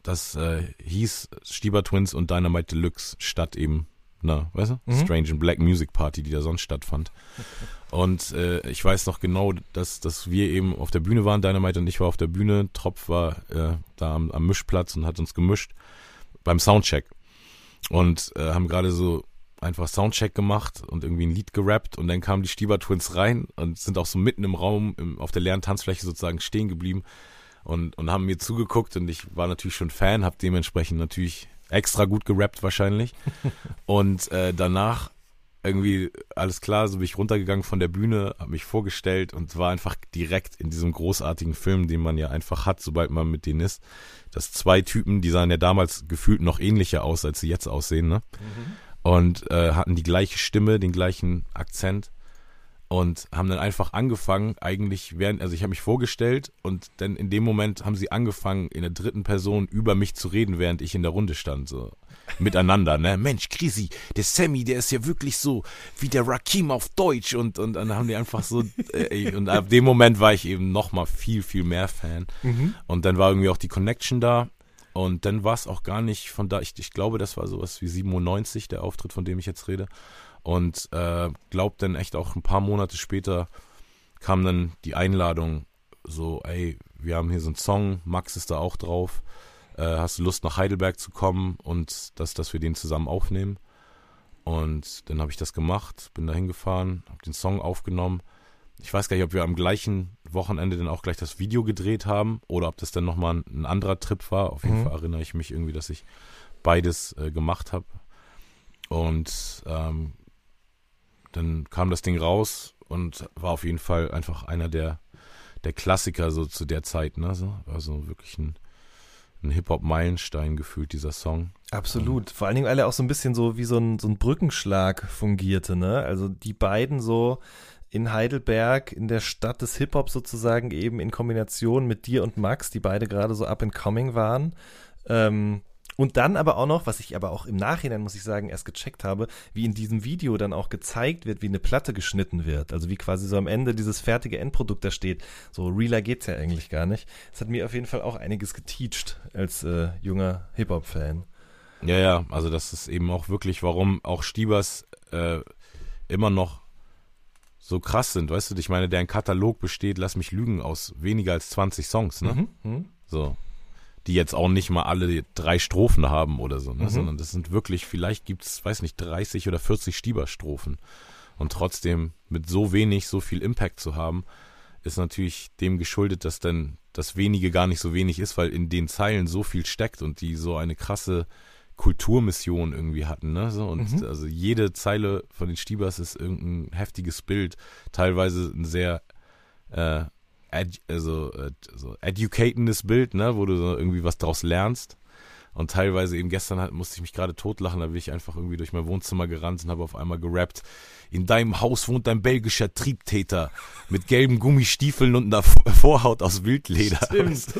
das äh, hieß Stieber Twins und Dynamite Deluxe statt eben, na, weißt du, mhm. Strange and Black Music Party, die da sonst stattfand. Und äh, ich weiß noch genau, dass, dass wir eben auf der Bühne waren, Dynamite und ich war auf der Bühne, Tropf war äh, da am, am Mischplatz und hat uns gemischt beim Soundcheck. Und äh, haben gerade so einfach Soundcheck gemacht und irgendwie ein Lied gerappt und dann kamen die Stieber Twins rein und sind auch so mitten im Raum im, auf der leeren Tanzfläche sozusagen stehen geblieben und, und haben mir zugeguckt und ich war natürlich schon Fan, habe dementsprechend natürlich extra gut gerappt wahrscheinlich. und äh, danach irgendwie alles klar, so bin ich runtergegangen von der Bühne, habe mich vorgestellt und war einfach direkt in diesem großartigen Film, den man ja einfach hat, sobald man mit denen ist. dass zwei Typen, die sahen ja damals gefühlt noch ähnlicher aus, als sie jetzt aussehen, ne? Mhm. Und äh, hatten die gleiche Stimme, den gleichen Akzent und haben dann einfach angefangen, eigentlich während, also ich habe mich vorgestellt und dann in dem Moment haben sie angefangen, in der dritten Person über mich zu reden, während ich in der Runde stand. So miteinander, ne? Mensch, Krisi, der Sammy, der ist ja wirklich so wie der Rakim auf Deutsch und, und dann haben die einfach so, äh, und ab dem Moment war ich eben nochmal viel, viel mehr Fan. Mhm. Und dann war irgendwie auch die Connection da. Und dann war es auch gar nicht von da, ich, ich glaube, das war sowas wie 97, der Auftritt, von dem ich jetzt rede. Und äh, glaubt dann echt auch ein paar Monate später kam dann die Einladung, so, ey, wir haben hier so einen Song, Max ist da auch drauf äh, hast du Lust nach Heidelberg zu kommen und dass, dass wir den zusammen aufnehmen. Und dann habe ich das gemacht, bin da hingefahren, habe den Song aufgenommen. Ich weiß gar nicht, ob wir am gleichen Wochenende dann auch gleich das Video gedreht haben oder ob das dann nochmal ein, ein anderer Trip war. Auf jeden mhm. Fall erinnere ich mich irgendwie, dass ich beides äh, gemacht habe. Und ähm, dann kam das Ding raus und war auf jeden Fall einfach einer der, der Klassiker so zu der Zeit. Ne? So, also wirklich ein ein Hip-Hop-Meilenstein gefühlt, dieser Song. Absolut. Vor allen Dingen, weil er auch so ein bisschen so wie so ein, so ein Brückenschlag fungierte, ne? Also die beiden so in Heidelberg, in der Stadt des Hip-Hop sozusagen, eben in Kombination mit dir und Max, die beide gerade so up and coming waren. Ähm, und dann aber auch noch, was ich aber auch im Nachhinein, muss ich sagen, erst gecheckt habe, wie in diesem Video dann auch gezeigt wird, wie eine Platte geschnitten wird. Also wie quasi so am Ende dieses fertige Endprodukt da steht. So realer geht's ja eigentlich gar nicht. Das hat mir auf jeden Fall auch einiges geteacht als äh, junger Hip-Hop-Fan. Ja, ja, also das ist eben auch wirklich, warum auch Stiebers äh, immer noch so krass sind, weißt du, ich meine, deren Katalog besteht, lass mich lügen, aus weniger als 20 Songs, ne? Mhm, mh. So die jetzt auch nicht mal alle drei Strophen haben oder so, ne? Mhm. sondern das sind wirklich, vielleicht gibt's, weiß nicht, 30 oder 40 Stieberstrophen. Und trotzdem mit so wenig, so viel Impact zu haben, ist natürlich dem geschuldet, dass dann das wenige gar nicht so wenig ist, weil in den Zeilen so viel steckt und die so eine krasse Kulturmission irgendwie hatten, ne? So, und mhm. also jede Zeile von den Stiebers ist irgendein heftiges Bild, teilweise ein sehr äh, ed, also, äh, so educatendes Bild, ne, wo du so irgendwie was draus lernst. Und teilweise eben gestern halt, musste ich mich gerade totlachen, da bin ich einfach irgendwie durch mein Wohnzimmer gerannt und habe auf einmal gerappt. In deinem Haus wohnt ein belgischer Triebtäter mit gelben Gummistiefeln und einer Vorhaut aus Wildleder. Stimmt.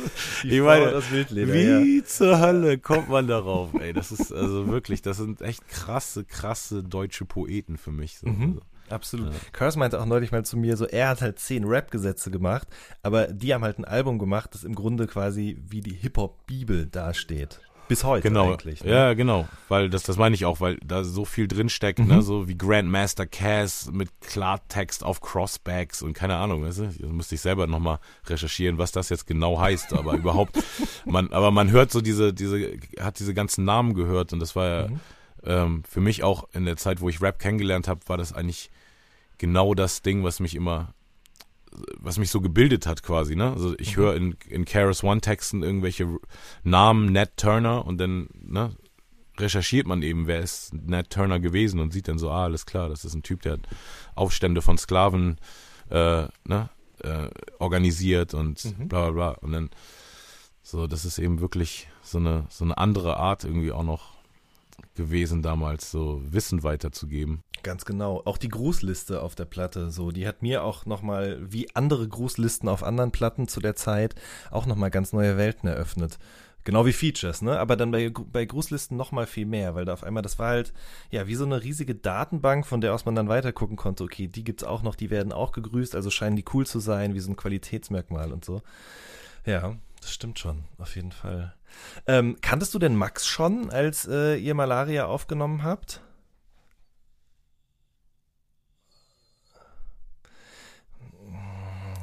Ich meine, das Wildleder, wie ja. zur Hölle kommt man darauf? Ey, das ist also wirklich, das sind echt krasse, krasse deutsche Poeten für mich. So. Mhm. Absolut. Ja. Curse meinte auch neulich mal zu mir, so er hat halt zehn Rap-Gesetze gemacht, aber die haben halt ein Album gemacht, das im Grunde quasi wie die Hip-Hop-Bibel dasteht. Bis heute genau. eigentlich. Ne? Ja, genau. Weil das, das meine ich auch, weil da so viel drinsteckt, Mhm. ne? so wie Grandmaster Cass mit Klartext auf Crossbacks und keine Ahnung, weißt du? Da müsste ich selber nochmal recherchieren, was das jetzt genau heißt, aber überhaupt, man, aber man hört so diese, diese, hat diese ganzen Namen gehört und das war ja Mhm. Ähm, für mich auch in der Zeit, wo ich Rap kennengelernt habe, war das eigentlich genau das Ding, was mich immer was mich so gebildet hat quasi, ne? Also ich Mhm. höre in, in Keras One Texten irgendwelche Namen, Nat Turner und dann, ne, recherchiert man eben, wer ist Nat Turner gewesen und sieht dann so, ah, alles klar, das ist ein Typ, der hat Aufstände von Sklaven äh, ne, äh, organisiert und Mhm. bla bla bla. Und dann so, das ist eben wirklich so eine, so eine andere Art irgendwie auch noch gewesen damals, so Wissen weiterzugeben. Ganz genau. Auch die Grußliste auf der Platte, so, die hat mir auch nochmal, wie andere Grußlisten auf anderen Platten zu der Zeit, auch nochmal ganz neue Welten eröffnet. Genau wie Features, ne? Aber dann bei, bei Grußlisten nochmal viel mehr, weil da auf einmal, das war halt, ja, wie so eine riesige Datenbank, von der aus man dann weiter gucken konnte, okay, die gibt's auch noch, die werden auch gegrüßt, also scheinen die cool zu sein, wie so ein Qualitätsmerkmal und so. Ja, das stimmt schon, auf jeden Fall. Ähm, kanntest du denn Max schon, als äh, ihr Malaria aufgenommen habt?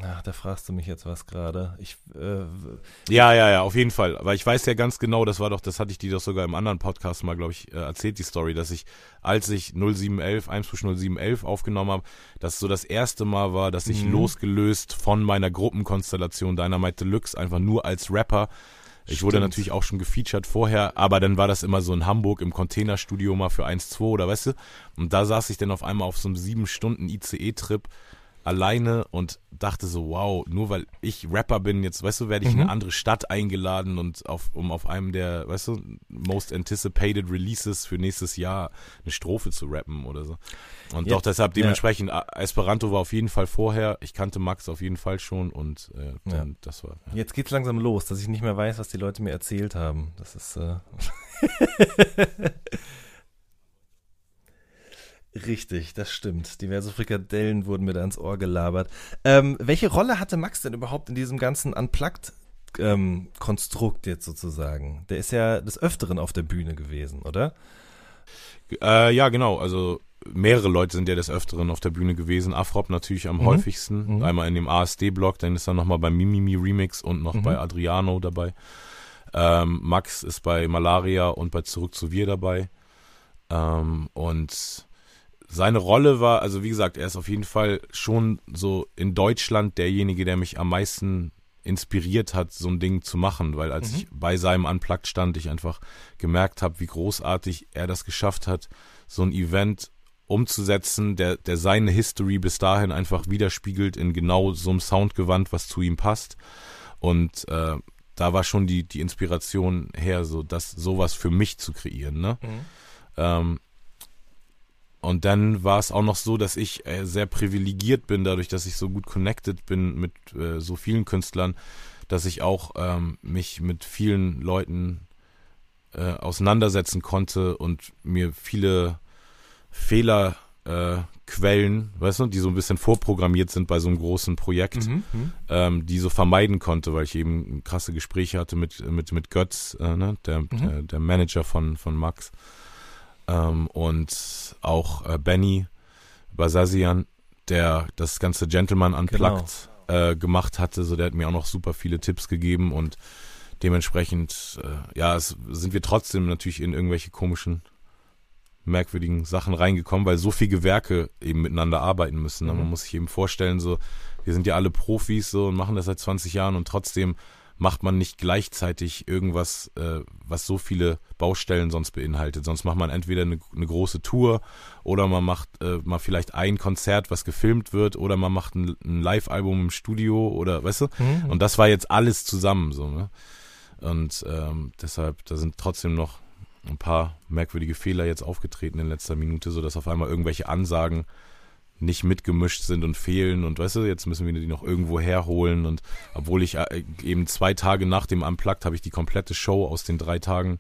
Ach, da fragst du mich jetzt was gerade. Ich, äh, Ja, ja, ja, auf jeden Fall. Aber ich weiß ja ganz genau, das war doch, das hatte ich dir doch sogar im anderen Podcast mal, glaube ich, äh, erzählt, die Story, dass ich, als ich 0711, 1 0711 aufgenommen habe, das so das erste Mal war, dass ich Mhm. losgelöst von meiner Gruppenkonstellation Dynamite Deluxe einfach nur als Rapper ich wurde Stimmt. natürlich auch schon gefeatured vorher, aber dann war das immer so in Hamburg im Containerstudio mal für 1-2 oder weißt du? Und da saß ich dann auf einmal auf so einem sieben Stunden ICE-Trip alleine und dachte so, wow, nur weil ich Rapper bin, jetzt, weißt du, werde ich in Mhm. eine andere Stadt eingeladen und auf, um auf einem der, weißt du, most anticipated Releases für nächstes Jahr eine Strophe zu rappen oder so. Und Ja. doch deshalb Ja. dementsprechend, A- Esperanto war auf jeden Fall vorher, ich kannte Max auf jeden Fall schon und äh, dann, Ja. das war. Ja. Jetzt geht's langsam los, dass ich nicht mehr weiß, was die Leute mir erzählt haben. Das ist äh richtig, das stimmt. Diverse Frikadellen wurden mir da ins Ohr gelabert. Ähm, welche Rolle hatte Max denn überhaupt in diesem ganzen Unplugged ähm, Konstrukt jetzt sozusagen? Der ist ja des Öfteren auf der Bühne gewesen, oder? Äh, ja, genau. Also mehrere Leute sind ja des Öfteren auf der Bühne gewesen. Afrop natürlich am Mhm. häufigsten. Mhm. Einmal in dem ASD-Blog, dann ist er nochmal beim Mimimi Remix und noch Mhm. bei Adriano dabei. Ähm, Max ist bei Malaria und bei Zurück zu Wir dabei. Ähm, und seine Rolle war, also wie gesagt, er ist auf jeden Fall schon so in Deutschland derjenige, der mich am meisten inspiriert hat, so ein Ding zu machen, weil als Mhm. ich bei seinem Unplugged stand, ich einfach gemerkt habe, wie großartig er das geschafft hat, so ein Event umzusetzen, der, der seine History bis dahin einfach widerspiegelt in genau so einem Soundgewand, was zu ihm passt. Und äh, da war schon die, die Inspiration her, so das sowas für mich zu kreieren, ne? Ähm, und dann war es auch noch so, dass ich äh, sehr privilegiert bin, dadurch, dass ich so gut connected bin mit äh, so vielen Künstlern, dass ich auch ähm, mich mit vielen Leuten äh, auseinandersetzen konnte und mir viele Fehlerquellen, äh, Quellen, weißt du, die so ein bisschen vorprogrammiert sind bei so einem großen Projekt, Mhm. Mhm. ähm, die so vermeiden konnte, weil ich eben krasse Gespräche hatte mit, mit, mit Götz, äh, ne, der, der, der Manager von, von Max. Ähm, und auch äh, Benny Basazian, der das ganze Gentleman Unplugged äh, gemacht hatte, so der hat mir auch noch super viele Tipps gegeben und dementsprechend, äh, ja, es sind wir trotzdem natürlich in irgendwelche komischen, merkwürdigen Sachen reingekommen, weil so viele Gewerke eben miteinander arbeiten müssen. Mhm. Man muss sich eben vorstellen, so, wir sind ja alle Profis so und machen das seit 20 Jahren und trotzdem macht man nicht gleichzeitig irgendwas, äh, was so viele Baustellen sonst beinhaltet. Sonst macht man entweder eine, eine große Tour oder man macht äh, mal vielleicht ein Konzert, was gefilmt wird, oder man macht ein, ein Live-Album im Studio oder weißt du? Mhm. Und das war jetzt alles zusammen so, ne? Und ähm, deshalb, da sind trotzdem noch ein paar merkwürdige Fehler jetzt aufgetreten in letzter Minute, sodass auf einmal irgendwelche Ansagen nicht mitgemischt sind und fehlen und weißt du, jetzt müssen wir die noch irgendwo herholen und obwohl ich äh, eben zwei Tage nach dem Unplugged habe ich die komplette Show aus den drei Tagen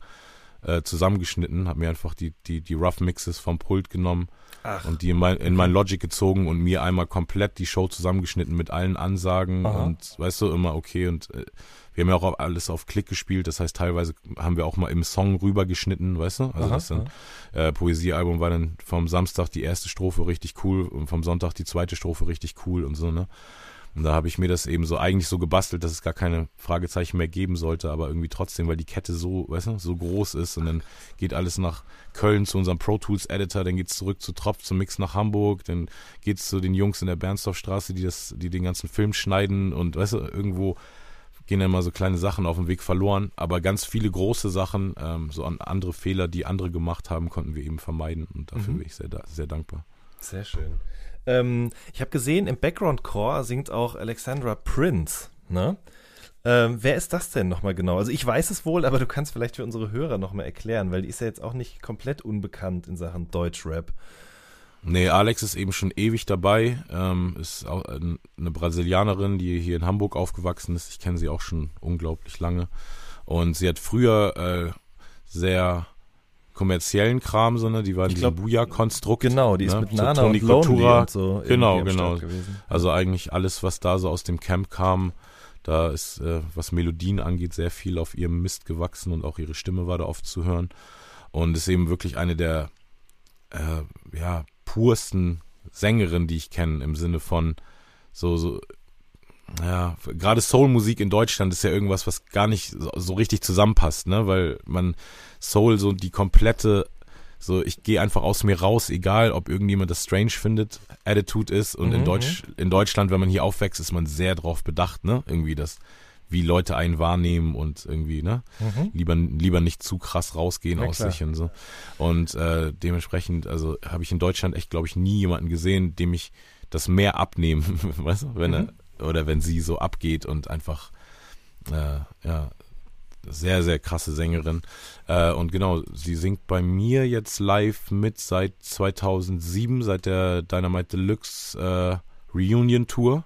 äh, zusammengeschnitten, habe mir einfach die, die, die Rough Mixes vom Pult genommen Ach. und die in mein, in mein Logic gezogen und mir einmal komplett die Show zusammengeschnitten mit allen Ansagen Aha. und weißt du, immer okay und äh, wir haben ja auch alles auf Klick gespielt, das heißt teilweise haben wir auch mal im Song rübergeschnitten, weißt du? Also Aha, das dann, äh, Poesiealbum war dann vom Samstag die erste Strophe richtig cool und vom Sonntag die zweite Strophe richtig cool und so, ne? Und da habe ich mir das eben so eigentlich so gebastelt, dass es gar keine Fragezeichen mehr geben sollte, aber irgendwie trotzdem, weil die Kette so, weißt du, so groß ist und dann geht alles nach Köln zu unserem Pro Tools Editor, dann geht's zurück zu Tropf zum Mix nach Hamburg, dann geht's zu den Jungs in der Bernstorffstraße, die das, die den ganzen Film schneiden und weißt du, irgendwo gehen dann mal so kleine Sachen auf dem Weg verloren, aber ganz viele große Sachen, ähm, so an andere Fehler, die andere gemacht haben, konnten wir eben vermeiden und dafür mhm. bin ich sehr, sehr dankbar. Sehr schön. Ähm, ich habe gesehen, im Background Core singt auch Alexandra Prince, ne? Ähm, wer ist das denn nochmal genau? Also ich weiß es wohl, aber du kannst vielleicht für unsere Hörer nochmal erklären, weil die ist ja jetzt auch nicht komplett unbekannt in Sachen Deutschrap. Nee, Alex ist eben schon ewig dabei, ähm, ist auch eine Brasilianerin, die hier in Hamburg aufgewachsen ist. Ich kenne sie auch schon unglaublich lange. Und sie hat früher äh, sehr kommerziellen Kram, sondern die war in diesem Buja-Konstrukt. Genau, die ist ne? mit Nana so Tony und und so Genau, genau. Also eigentlich alles, was da so aus dem Camp kam, da ist, äh, was Melodien angeht, sehr viel auf ihrem Mist gewachsen und auch ihre Stimme war da oft zu hören. Und ist eben wirklich eine der äh, ja, pursten Sängerin, die ich kenne, im Sinne von so, so, ja, gerade Soul-Musik in Deutschland ist ja irgendwas, was gar nicht so, so, richtig zusammenpasst, ne, weil man Soul so die komplette, so, ich gehe einfach aus mir raus, egal ob irgendjemand das strange findet, Attitude ist und mhm. in Deutsch, in Deutschland, wenn man hier aufwächst, ist man sehr drauf bedacht, ne, irgendwie das, wie Leute einen wahrnehmen und irgendwie, ne? Mhm. Lieber, lieber nicht zu krass rausgehen ja, aus klar. sich und so. Und äh, dementsprechend, also habe ich in Deutschland echt, glaube ich, nie jemanden gesehen, dem ich das mehr abnehmen, weißt du, wenn mhm. er oder wenn sie so abgeht und einfach äh, ja sehr, sehr krasse Sängerin. Äh, und genau, sie singt bei mir jetzt live mit seit 2007, seit der Dynamite Deluxe äh, Reunion Tour.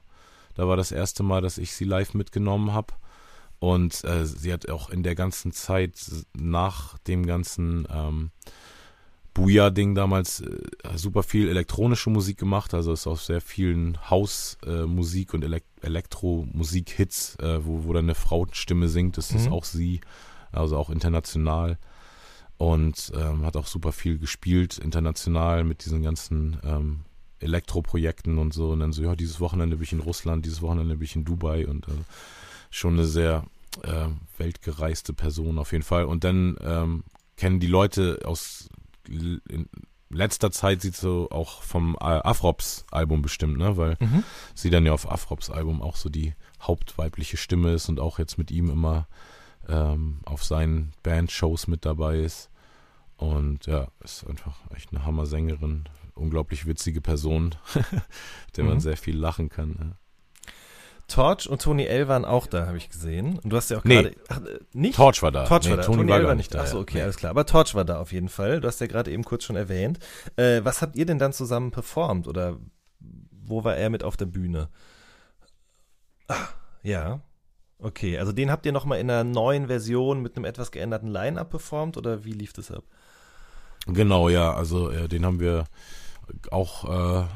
Da war das erste Mal, dass ich sie live mitgenommen habe. Und äh, sie hat auch in der ganzen Zeit nach dem ganzen ähm, Booyah-Ding damals äh, super viel elektronische Musik gemacht. Also ist auf sehr vielen Hausmusik äh, und Elek Elektromusik-Hits, äh, wo, wo dann eine Frauenstimme singt. Das mhm. ist auch sie, also auch international. Und ähm, hat auch super viel gespielt international mit diesen ganzen ähm, Elektroprojekten und so. Und dann so, ja, dieses Wochenende bin ich in Russland, dieses Wochenende bin ich in Dubai und äh, schon eine sehr äh, weltgereiste Person auf jeden Fall. Und dann ähm, kennen die Leute aus in letzter Zeit sieht so auch vom äh, Afrops Album bestimmt, ne, weil mhm. sie dann ja auf Afrops Album auch so die hauptweibliche Stimme ist und auch jetzt mit ihm immer ähm, auf seinen Bandshows mit dabei ist. Und ja, ist einfach echt eine Hammer-Sängerin, unglaublich witzige Person, der mhm. man sehr viel lachen kann. Ne? Torch und Tony L waren auch da, habe ich gesehen. Und du hast ja auch nee. gerade. Äh, nicht? Torch war da. Torch nee, war da. Tony, Tony war gar nicht da. Achso, okay, ja. alles klar. Aber Torch war da auf jeden Fall. Du hast ja gerade eben kurz schon erwähnt. Äh, was habt ihr denn dann zusammen performt? Oder wo war er mit auf der Bühne? Ah, ja. Okay, also den habt ihr nochmal in einer neuen Version mit einem etwas geänderten Line-Up performt oder wie lief das ab? Genau, ja. Also äh, den haben wir auch. Äh,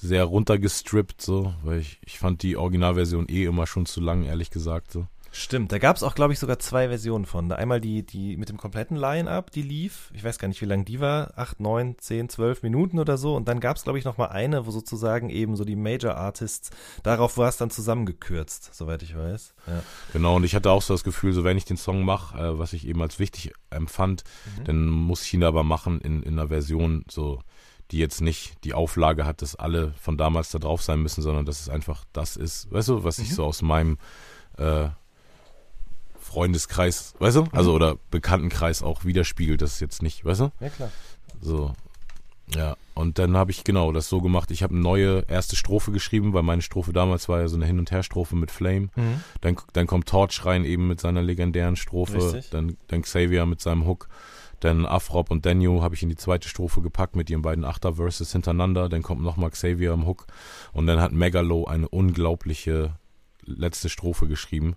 sehr runtergestrippt, so, weil ich, ich fand die Originalversion eh immer schon zu lang, ehrlich gesagt. So. Stimmt, da gab es auch, glaube ich, sogar zwei Versionen von. Einmal die, die mit dem kompletten Line-Up, die lief. Ich weiß gar nicht, wie lang die war. Acht, neun, zehn, zwölf Minuten oder so. Und dann gab es, glaube ich, noch mal eine, wo sozusagen eben so die Major Artists, darauf war es dann zusammengekürzt, soweit ich weiß. Ja. Genau, und ich hatte auch so das Gefühl, so wenn ich den Song mache, äh, was ich eben als wichtig empfand, mhm. dann muss ich ihn aber machen in, in einer Version so die jetzt nicht die Auflage hat, dass alle von damals da drauf sein müssen, sondern dass es einfach das ist, weißt du, was mhm. ich so aus meinem äh, Freundeskreis, weißt du, also mhm. oder Bekanntenkreis auch widerspiegelt, das ist jetzt nicht, weißt du? Ja, klar. So. Ja, und dann habe ich genau das so gemacht. Ich habe eine neue erste Strophe geschrieben, weil meine Strophe damals war ja so eine Hin- und Her-Strophe mit Flame. Mhm. Dann, dann kommt Torch rein eben mit seiner legendären Strophe. Richtig. Dann, dann Xavier mit seinem Hook. Dann Afrop und Daniel habe ich in die zweite Strophe gepackt mit ihren beiden Achter-Verses hintereinander. Dann kommt nochmal Xavier im Hook. Und dann hat Megalo eine unglaubliche letzte Strophe geschrieben.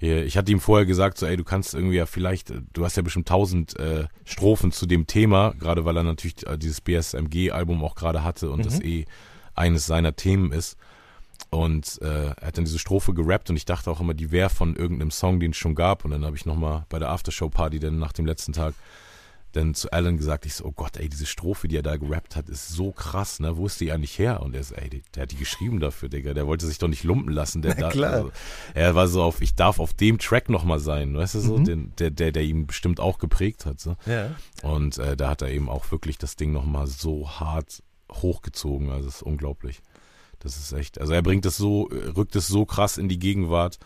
Äh, Ich hatte ihm vorher gesagt, so, ey, du kannst irgendwie ja vielleicht, äh, du hast ja bestimmt tausend äh, Strophen zu dem Thema, gerade weil er natürlich äh, dieses BSMG-Album auch gerade hatte und das eh eines seiner Themen ist. Und äh, er hat dann diese Strophe gerappt und ich dachte auch immer, die wäre von irgendeinem Song, den es schon gab. Und dann habe ich nochmal bei der Aftershow-Party dann nach dem letzten Tag dann zu Alan gesagt, ich so, oh Gott, ey, diese Strophe, die er da gerappt hat, ist so krass, ne? Wo ist die eigentlich her? Und er so, ey, der, der hat die geschrieben dafür, Digga. Der wollte sich doch nicht lumpen lassen. Der Na da, klar. Also, er war so auf, ich darf auf dem Track nochmal sein, weißt du so, Mhm. den, der, der, der ihn bestimmt auch geprägt hat. So. Ja. Und äh, da hat er eben auch wirklich das Ding nochmal so hart hochgezogen. Also es ist unglaublich. Das ist echt. Also er bringt es so, äh, rückt es so krass in die Gegenwart.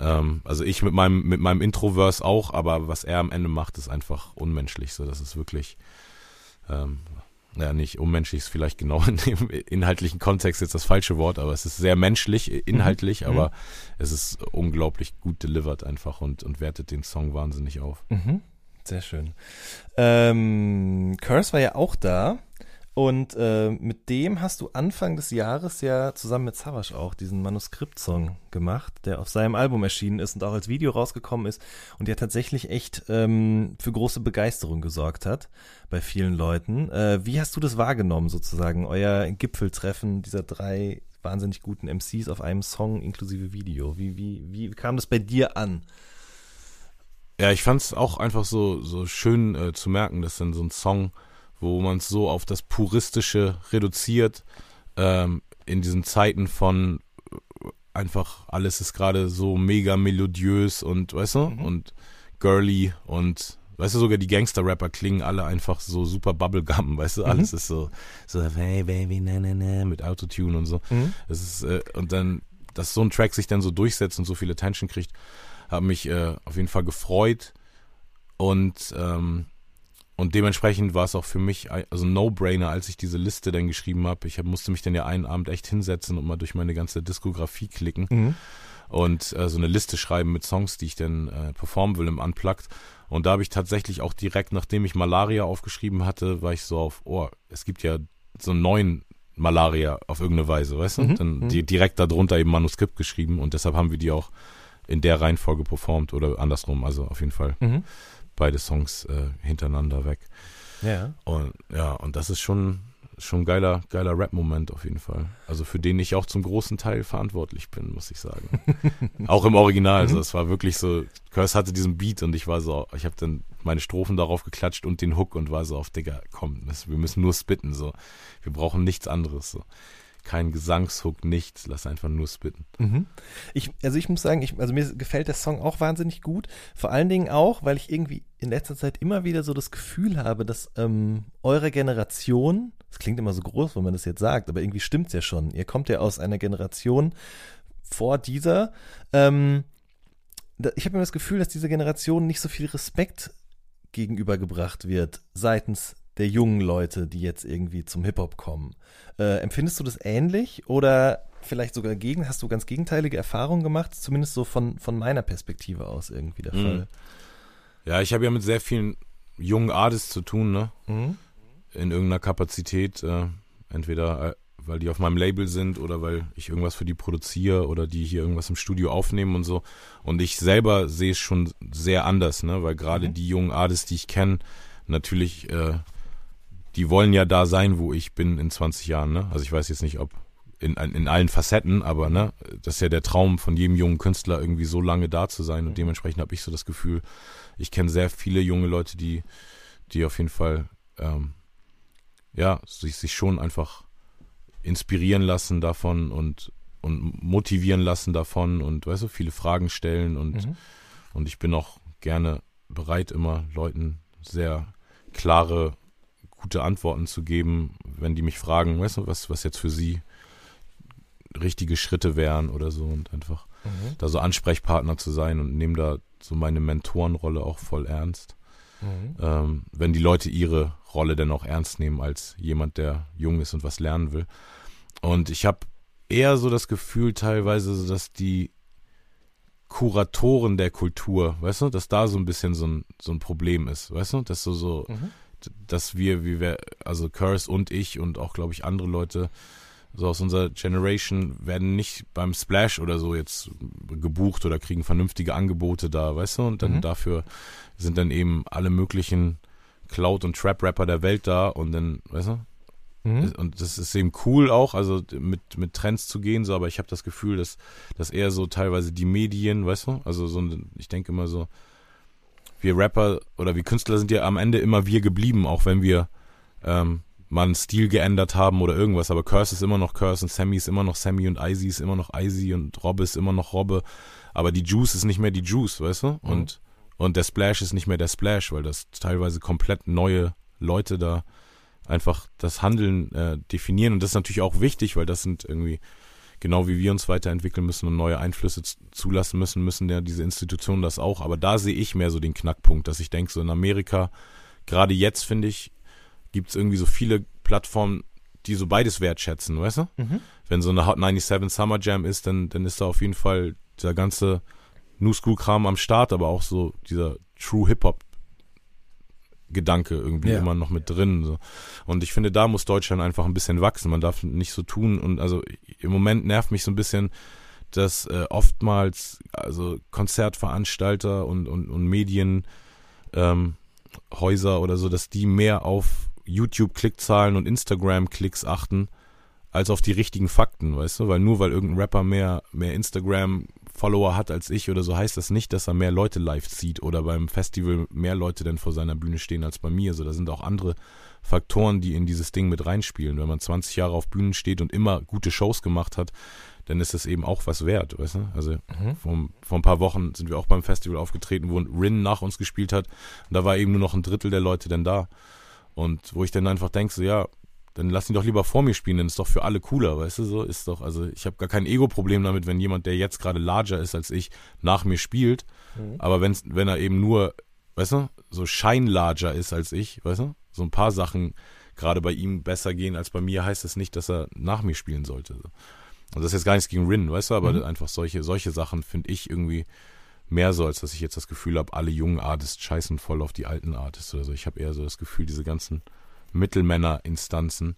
Ähm, also ich mit meinem, mit meinem Introverse auch, aber was er am Ende macht, ist einfach unmenschlich. So, das ist wirklich, ähm, ja, nicht unmenschlich ist vielleicht genau in dem inhaltlichen Kontext jetzt das falsche Wort, aber es ist sehr menschlich, äh, inhaltlich, Mhm. aber es ist unglaublich gut delivered einfach und, und wertet den Song wahnsinnig auf. Mhm. Sehr schön. Ähm, Curse war ja auch da. Und äh, mit dem hast du Anfang des Jahres ja zusammen mit Savage auch diesen Manuskriptsong gemacht, der auf seinem Album erschienen ist und auch als Video rausgekommen ist und der tatsächlich echt ähm, für große Begeisterung gesorgt hat bei vielen Leuten. Äh, wie hast du das wahrgenommen sozusagen, euer Gipfeltreffen dieser drei wahnsinnig guten MCs auf einem Song inklusive Video? Wie, wie, wie kam das bei dir an? Ja, ich fand es auch einfach so, so schön äh, zu merken, dass dann so ein Song, wo man es so auf das Puristische reduziert, ähm, in diesen Zeiten von äh, einfach alles ist gerade so mega melodiös und, weißt du, Mhm. und girly und, weißt du, sogar die Gangster-Rapper klingen alle einfach so super Bubblegum, weißt du, alles ist so, so, hey baby, na, na, na, mit Autotune und so. Das ist, äh, und dann, dass so ein Track sich dann so durchsetzt und so viel Attention kriegt, hat mich äh, auf jeden Fall gefreut und ähm, und dementsprechend war es auch für mich also ein No-Brainer, als ich diese Liste dann geschrieben habe. Ich hab, musste mich dann ja einen Abend echt hinsetzen und mal durch meine ganze Diskografie klicken Mhm. und äh, so eine Liste schreiben mit Songs, die ich dann äh, performen will im Unplugged. Und da habe ich tatsächlich auch direkt, nachdem ich Malaria aufgeschrieben hatte, war ich so auf, oh, es gibt ja so einen neuen Malaria auf irgendeine Weise, weißt du? Mhm, Dann mhm. die, direkt darunter eben Manuskript geschrieben und deshalb haben wir die auch in der Reihenfolge performt oder andersrum, also auf jeden Fall Mhm. Beide Songs äh, hintereinander weg. Ja. Und ja, und das ist schon schon ein geiler geiler Rap-Moment auf jeden Fall. Also für den ich auch zum großen Teil verantwortlich bin, muss ich sagen. auch im Original, also es war wirklich so. Curse hatte diesen Beat und ich war so, ich habe dann meine Strophen darauf geklatscht und den Hook und war so auf Digga, komm, das, wir müssen nur spitten so. Wir brauchen nichts anderes so. Kein Gesangshook, nichts, lass einfach nur spitten. Mhm. Ich, also ich muss sagen, ich, also mir gefällt der Song auch wahnsinnig gut. Vor allen Dingen auch, weil ich irgendwie in letzter Zeit immer wieder so das Gefühl habe, dass ähm, eure Generation, das klingt immer so groß, wenn man das jetzt sagt, aber irgendwie stimmt's ja schon. Ihr kommt ja aus einer Generation vor dieser. Ähm, ich habe immer das Gefühl, dass diese Generation nicht so viel Respekt gegenübergebracht wird seitens der jungen Leute, die jetzt irgendwie zum Hip-Hop kommen. Äh, empfindest du das ähnlich oder vielleicht sogar gegen? Hast du ganz gegenteilige Erfahrungen gemacht? Zumindest so von, von meiner Perspektive aus irgendwie der Mhm. Fall. Ja, ich habe ja mit sehr vielen jungen Artists zu tun, ne? Mhm. in irgendeiner Kapazität, äh, entweder äh, weil die auf meinem Label sind oder weil ich irgendwas für die produziere oder die hier irgendwas im Studio aufnehmen und so. Und ich selber sehe es schon sehr anders, ne? weil gerade Mhm. die jungen Artists, die ich kenne, natürlich, äh, die wollen ja da sein, wo ich bin in 20 Jahren. Ne? Also ich weiß jetzt nicht, ob in, in allen Facetten, aber ne, das ist ja der Traum von jedem jungen Künstler, irgendwie so lange da zu sein. Und dementsprechend habe ich so das Gefühl, ich kenne sehr viele junge Leute, die, die auf jeden Fall ähm, ja, sich, sich schon einfach inspirieren lassen davon und, und motivieren lassen davon und weißt du, viele Fragen stellen und, Mhm. und ich bin auch gerne bereit, immer Leuten sehr klare, gute Antworten zu geben, wenn die mich fragen, weißt du, was, was jetzt für sie richtige Schritte wären oder so und einfach Mhm. da so Ansprechpartner zu sein und nehme da so meine Mentorenrolle auch voll ernst. Mhm. Ähm, wenn die Leute ihre Rolle denn auch ernst nehmen als jemand, der jung ist und was lernen will. Und ich habe eher so das Gefühl teilweise, dass die Kuratoren der Kultur, weißt du, dass da so ein bisschen so ein, so ein Problem ist, weißt du, dass so, so, mhm. Dass wir, wie wir, also Curse und ich und auch, glaube ich, andere Leute so aus unserer Generation werden nicht beim Splash oder so jetzt gebucht oder kriegen vernünftige Angebote da, weißt du, und dann mhm. dafür sind dann eben alle möglichen Cloud- und Trap-Rapper der Welt da und dann, weißt du, Mhm. Und das ist eben cool auch, also mit, mit Trends zu gehen, so, aber ich habe das Gefühl, dass, dass eher so teilweise die Medien, weißt du, also so, ich denke immer so, wir Rapper oder wir Künstler sind ja am Ende immer wir geblieben, auch wenn wir ähm, mal einen Stil geändert haben oder irgendwas, aber Curse ist immer noch Curse und Sammy ist immer noch Sammy und Izzy ist immer noch Izzy und Robbe ist immer noch Robbe, aber die Juice ist nicht mehr die Juice, weißt du, mhm. und, und der Splash ist nicht mehr der Splash, weil das teilweise komplett neue Leute da einfach das Handeln äh, definieren. Und das ist natürlich auch wichtig, weil das sind irgendwie, genau wie wir uns weiterentwickeln müssen und neue Einflüsse zulassen müssen, müssen ja diese Institutionen das auch. Aber da sehe ich mehr so den Knackpunkt, dass ich denke, so in Amerika, gerade jetzt finde ich, gibt es irgendwie so viele Plattformen, die so beides wertschätzen, weißt du? Mhm. Wenn so eine Hot 97 Summer Jam ist, dann, dann ist da auf jeden Fall dieser ganze New School Kram am Start, aber auch so dieser True Hip Hop Gedanke irgendwie ja. immer noch mit drin. So. Und ich finde, da muss Deutschland einfach ein bisschen wachsen. Man darf nicht so tun. Und also im Moment nervt mich so ein bisschen, dass äh, oftmals also Konzertveranstalter und, und, und Medienhäuser ähm, oder so, dass die mehr auf YouTube-Klickzahlen und Instagram-Klicks achten, als auf die richtigen Fakten, weißt du? Weil nur weil irgendein Rapper mehr, mehr Instagram Follower hat als ich oder so, heißt das nicht, dass er mehr Leute live zieht oder beim Festival mehr Leute denn vor seiner Bühne stehen als bei mir. So, da sind auch andere Faktoren, die in dieses Ding mit reinspielen. Wenn man 20 Jahre auf Bühnen steht und immer gute Shows gemacht hat, dann ist das eben auch was wert, weißt du? Also mhm. vor, vor ein paar Wochen sind wir auch beim Festival aufgetreten, wo Rin nach uns gespielt hat. Und da war eben nur noch ein Drittel der Leute denn da. Und wo ich dann einfach denke, so ja, dann lass ihn doch lieber vor mir spielen, dann ist doch für alle cooler, weißt du, so ist doch, also ich habe gar kein Ego-Problem damit, wenn jemand, der jetzt gerade larger ist als ich, nach mir spielt, mhm. aber wenn's, wenn er eben nur, weißt du, so scheinlarger ist als ich, weißt du, so ein paar Sachen gerade bei ihm besser gehen als bei mir, heißt das nicht, dass er nach mir spielen sollte. Also das ist jetzt gar nichts gegen Rin, weißt du, aber mhm. einfach solche, solche Sachen finde ich irgendwie mehr so, als dass ich jetzt das Gefühl habe, alle jungen Artists scheißen voll auf die alten Artists oder so. Ich habe eher so das Gefühl, diese ganzen Mittelmännerinstanzen,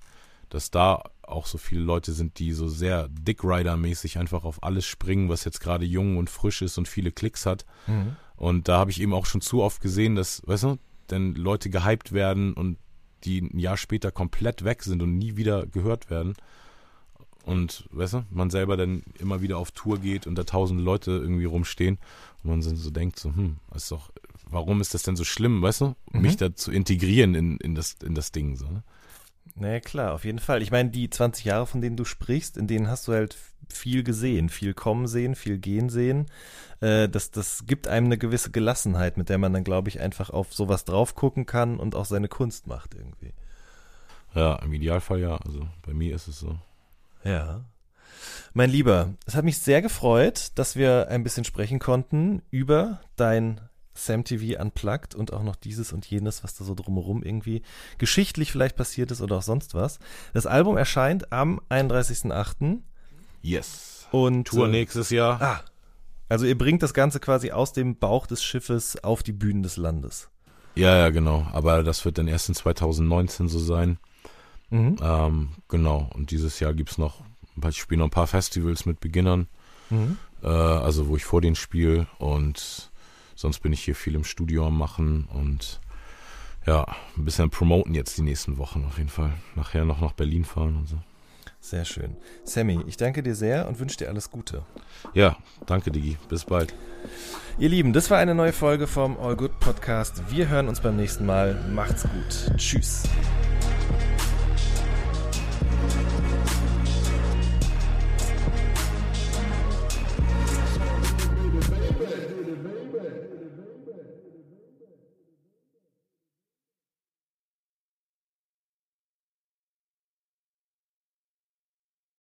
dass da auch so viele Leute sind, die so sehr Dick Rider-mäßig einfach auf alles springen, was jetzt gerade jung und frisch ist und viele Klicks hat. Mhm. Und da habe ich eben auch schon zu oft gesehen, dass, weißt du, denn Leute gehypt werden und die ein Jahr später komplett weg sind und nie wieder gehört werden. Und, weißt du, man selber dann immer wieder auf Tour geht und da tausende Leute irgendwie rumstehen und man so denkt so, hm, das ist doch warum ist das denn so schlimm, weißt du? Mhm. Mich da zu integrieren in, in, das, in das Ding. So, ne? Naja, klar, auf jeden Fall. Ich meine, die 20 Jahre, von denen du sprichst, in denen hast du halt viel gesehen, viel kommen sehen, viel gehen sehen. Äh, das, das gibt einem eine gewisse Gelassenheit, mit der man dann, glaube ich, einfach auf sowas drauf gucken kann und auch seine Kunst macht irgendwie. Ja, im Idealfall ja. Also bei mir ist es so. Ja. Mein Lieber, es hat mich sehr gefreut, dass wir ein bisschen sprechen konnten über dein Sam TV Unplugged und auch noch dieses und jenes, was da so drumherum irgendwie geschichtlich vielleicht passiert ist oder auch sonst was. Das Album erscheint am 31.08. Yes. Und Tour äh, nächstes Jahr. Ah. Also ihr bringt das Ganze quasi aus dem Bauch des Schiffes auf die Bühnen des Landes. Ja, ja, genau. Aber das wird dann erst in 2019 so sein. Mhm. Ähm, genau. Und dieses Jahr gibt es noch, ich spiele noch ein paar Festivals mit Beginnern. Mhm. Äh, also wo ich vor denen spiele und Sonst bin ich hier viel im Studio am Machen und ja, ein bisschen promoten jetzt die nächsten Wochen auf jeden Fall. Nachher noch nach Berlin fahren und so. Sehr schön. Sammy, ich danke dir sehr und wünsche dir alles Gute. Ja, danke, Digi. Bis bald. Ihr Lieben, das war eine neue Folge vom All Good Podcast. Wir hören uns beim nächsten Mal. Macht's gut. Tschüss.